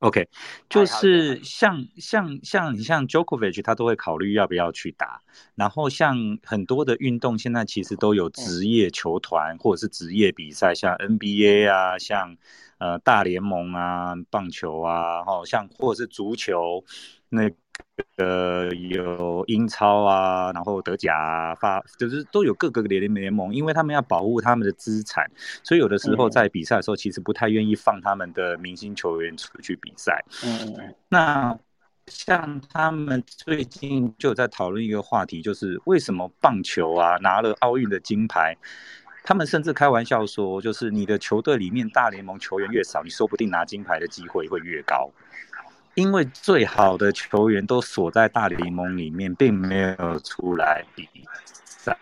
OK，就是像像像你像 Djokovic，他都会考虑要不要去打。然后像很多的运动，现在其实都有职业球团或者是职业比赛，像 NBA 啊，像呃大联盟啊，棒球啊，好，像或者是足球那。呃，有英超啊，然后德甲发，就是都有各个联联盟，因为他们要保护他们的资产，所以有的时候在比赛的时候，其实不太愿意放他们的明星球员出去比赛。嗯嗯。那像他们最近就在讨论一个话题，就是为什么棒球啊拿了奥运的金牌，他们甚至开玩笑说，就是你的球队里面大联盟球员越少，你说不定拿金牌的机会会越高。因为最好的球员都锁在大联盟里面，并没有出来比赛。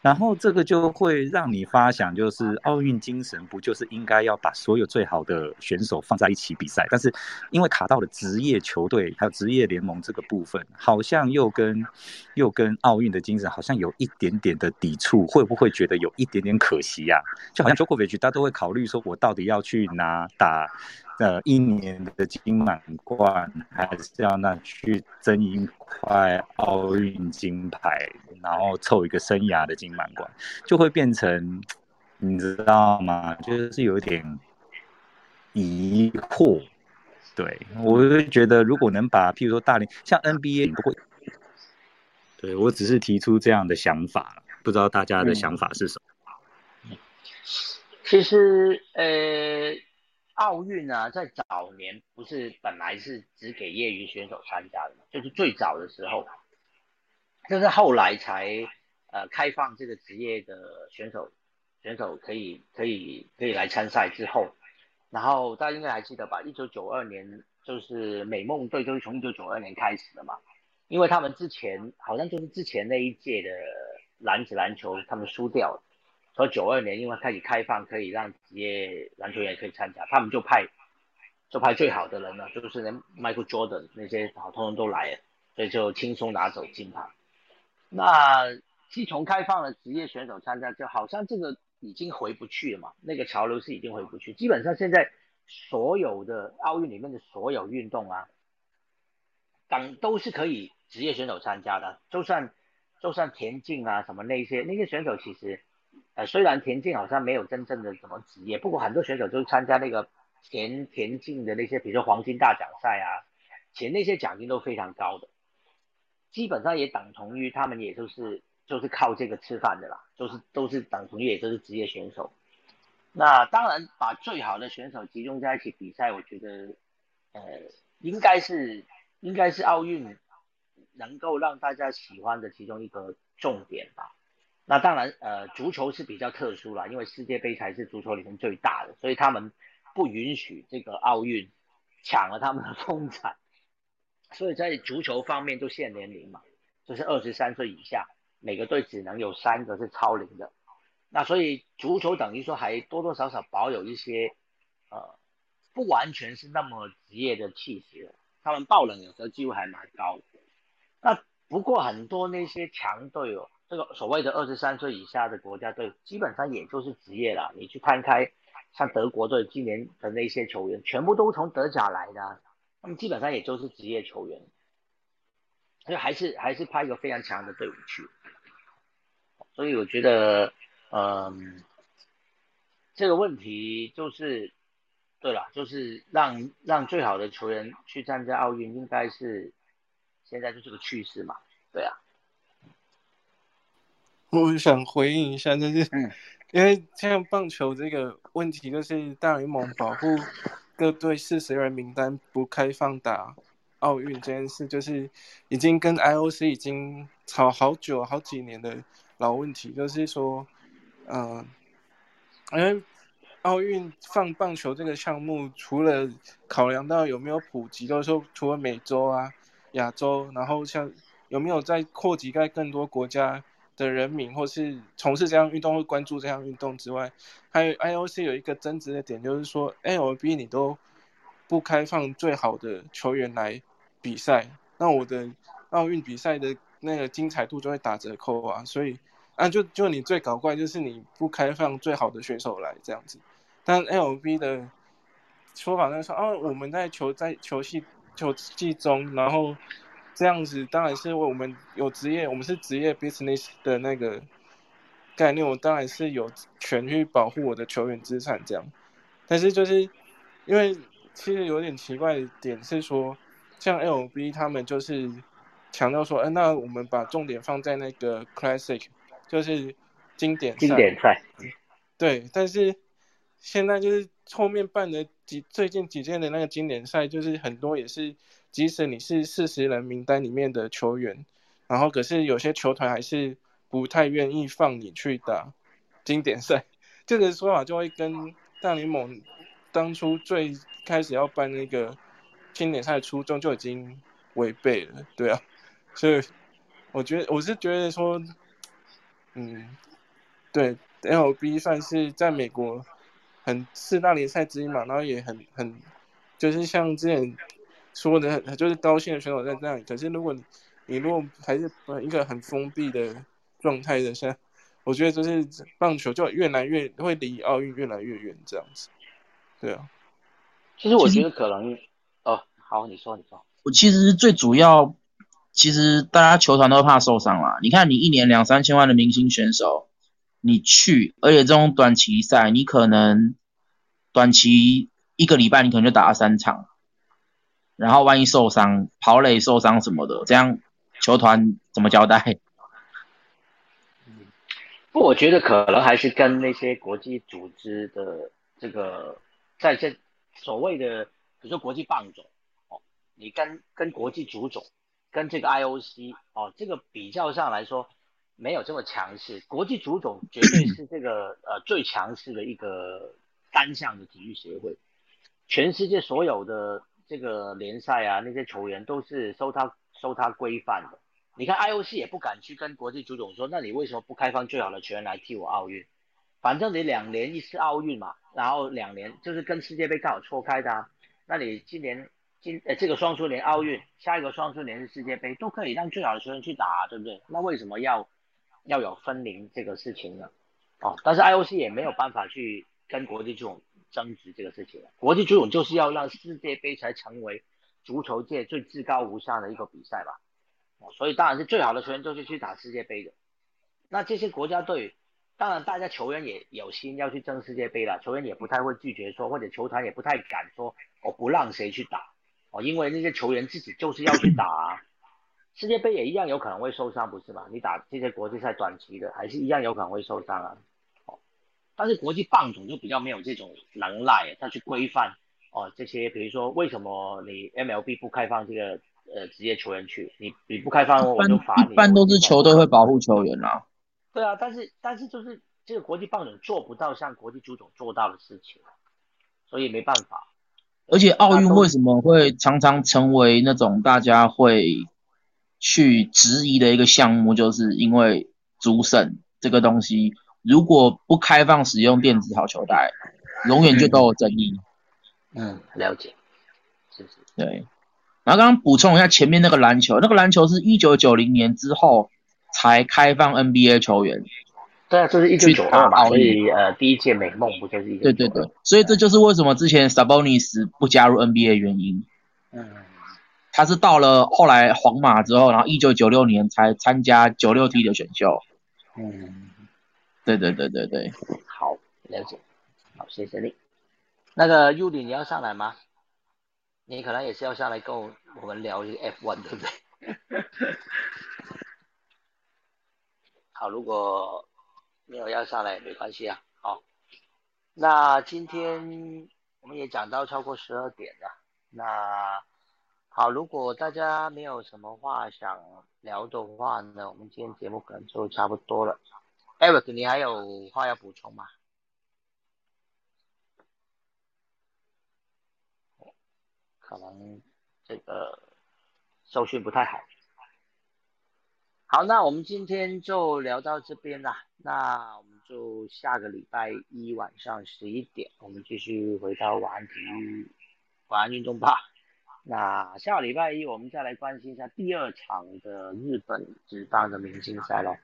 然后这个就会让你发想，就是奥运精神不就是应该要把所有最好的选手放在一起比赛？但是因为卡到了职业球队还有职业联盟这个部分，好像又跟又跟奥运的精神好像有一点点的抵触，会不会觉得有一点点可惜呀？就好像 j o k o v i c 他都会考虑说，我到底要去拿打。呃，一年的金满贯，还是要那去争一块奥运金牌，然后凑一个生涯的金满贯，就会变成，你知道吗？就是有点疑惑。对我就觉得，如果能把，譬如说大连，像 NBA 不会，对我只是提出这样的想法，不知道大家的想法是什么。其实，呃。奥运啊，在早年不是本来是只给业余选手参加的嘛，就是最早的时候，就是后来才呃开放这个职业的选手选手可以可以可以来参赛之后，然后大家应该还记得吧？一九九二年就是美梦队就是从一九九二年开始的嘛，因为他们之前好像就是之前那一届的男子篮球他们输掉了。和九二年，因为开始开放，可以让职业篮球员可以参加，他们就派就派最好的人了，就是连 Michael Jordan 那些好，通通都来了，所以就轻松拿走金牌。那自从开放了职业选手参加，就好像这个已经回不去了嘛，那个潮流是已经回不去。基本上现在所有的奥运里面的所有运动啊，等都是可以职业选手参加的，就算就算田径啊什么那些那些选手其实。呃，虽然田径好像没有真正的什么职业，不过很多选手都参加那个田田径的那些，比如说黄金大奖赛啊，其实那些奖金都非常高的，基本上也等同于他们也就是就是靠这个吃饭的啦，就是都是等同于也就是职业选手。那当然把最好的选手集中在一起比赛，我觉得呃应该是应该是奥运能够让大家喜欢的其中一个重点吧。那当然，呃，足球是比较特殊啦，因为世界杯才是足球里面最大的，所以他们不允许这个奥运抢了他们的风采，所以在足球方面就限年龄嘛，就是二十三岁以下，每个队只能有三个是超龄的。那所以足球等于说还多多少少保有一些，呃，不完全是那么职业的气息，他们爆冷有时候机会还蛮高。那不过很多那些强队哦。这个所谓的二十三岁以下的国家队，基本上也就是职业了。你去摊开，像德国队今年的那些球员，全部都从德甲来的，他们基本上也就是职业球员，所以还是还是派一个非常强的队伍去。所以我觉得，嗯，这个问题就是，对了，就是让让最好的球员去参加奥运，应该是现在就是个趋势嘛，对啊。我想回应一下，就是，<laughs> 因为像棒球这个问题，就是大联盟保护各队四十人名单不开放打奥运这件事，就是已经跟 IOC 已经吵好久好几年的老问题，就是说，嗯，因为奥运放棒球这个项目，除了考量到有没有普及，就是说除了美洲啊、亚洲，然后像有没有在扩及在更多国家。的人民，或是从事这项运动或关注这项运动之外，还有 IOC 有一个争执的点，就是说 LB 你都不开放最好的球员来比赛，那我的奥运比赛的那个精彩度就会打折扣啊。所以啊，就就你最搞怪就是你不开放最好的选手来这样子。但 LB 的说法呢说，哦，我们在球在球系球季中，然后。这样子当然是我们有职业，我们是职业 business 的那个概念，我当然是有权去保护我的球员资产这样。但是就是因为其实有点奇怪的点是说，像 LB 他们就是强调说，哎，那我们把重点放在那个 classic，就是经典经典赛。对，但是现在就是后面办的几最近几届的那个经典赛，就是很多也是。即使你是四十人名单里面的球员，然后可是有些球团还是不太愿意放你去打经典赛，这个说法就会跟大联盟当初最开始要办那个经典赛初衷就已经违背了，对啊，所以我觉得我是觉得说，嗯，对，LB 算是在美国很四大联赛之一嘛，然后也很很就是像之前。说的就是高兴的选手在那里，可是如果你你如果还是一个很封闭的状态的下，我觉得就是棒球就越来越会离奥运越来越远这样子。对啊，其实我觉得可能哦，好，你说你说，我其实最主要，其实大家球团都怕受伤啦。你看你一年两三千万的明星选手，你去，而且这种短期赛，你可能短期一个礼拜你可能就打了三场。然后万一受伤、跑垒受伤什么的，这样球团怎么交代？不，我觉得可能还是跟那些国际组织的这个，在这所谓的，比如说国际棒总哦，你跟跟国际足总、跟这个 IOC 哦，这个比较上来说没有这么强势。国际足总绝对是这个呃最强势的一个单项的体育协会，全世界所有的。这个联赛啊，那些球员都是受他受他规范的。你看 IOC 也不敢去跟国际足总说，那你为什么不开放最好的球员来替我奥运？反正你两年一次奥运嘛，然后两年就是跟世界杯刚好错开的。那你今年今呃这个双数年奥运，下一个双数年是世界杯，都可以让最好的球员去打，对不对？那为什么要要有分龄这个事情呢？哦，但是 IOC 也没有办法去跟国际足总。争执这个事情，国际足总就是要让世界杯才成为足球界最至高无上的一个比赛吧，所以当然是最好的球员就是去打世界杯的。那这些国家队，当然大家球员也有心要去争世界杯了，球员也不太会拒绝说，或者球团也不太敢说我不让谁去打，哦，因为那些球员自己就是要去打，啊，世界杯也一样有可能会受伤，不是吗？你打这些国际赛短期的，还是一样有可能会受伤啊。但是国际棒总就比较没有这种能耐，他去规范哦这些，比如说为什么你 MLB 不开放这个呃职业球员去？你你不开放我就罚你。一般都是球队会保护球员啊。对啊，但是但是就是这个国际棒总做不到像国际足总做到的事情，所以没办法。而且奥运为什么会常常成为那种大家会去质疑的一个项目，就是因为主审这个东西。如果不开放使用电子好球带，永远就都有争议。嗯，了解。是是。对。然后刚刚补充一下前面那个篮球，那个篮球是一九九零年之后才开放 NBA 球员。对啊，这是一九九二嘛，所以呃第一届美梦不就是一对对对，所以这就是为什么之前 Sabonis 不加入 NBA 原因。嗯。他是到了后来皇马之后，然后一九九六年才参加九六 T 的选秀。嗯。对对对对对，好了解。好谢谢你。那个 U 里你要上来吗？你可能也是要上来跟我我们聊一个 F1，对不对？<laughs> 好，如果没有要上来没关系啊。好，那今天我们也讲到超过十二点了。那好，如果大家没有什么话想聊的话呢，我们今天节目可能就差不多了。Eric，你还有话要补充吗？可能这个收讯不太好。好，那我们今天就聊到这边啦。那我们就下个礼拜一晚上十一点，我们继续回到晚安体育、晚安运动吧。那下个礼拜一我们再来关心一下第二场的日本职棒的明星赛喽。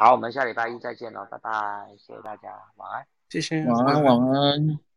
好，我们下礼拜一再见喽，拜拜，谢谢大家，晚安，谢谢，晚安，晚安。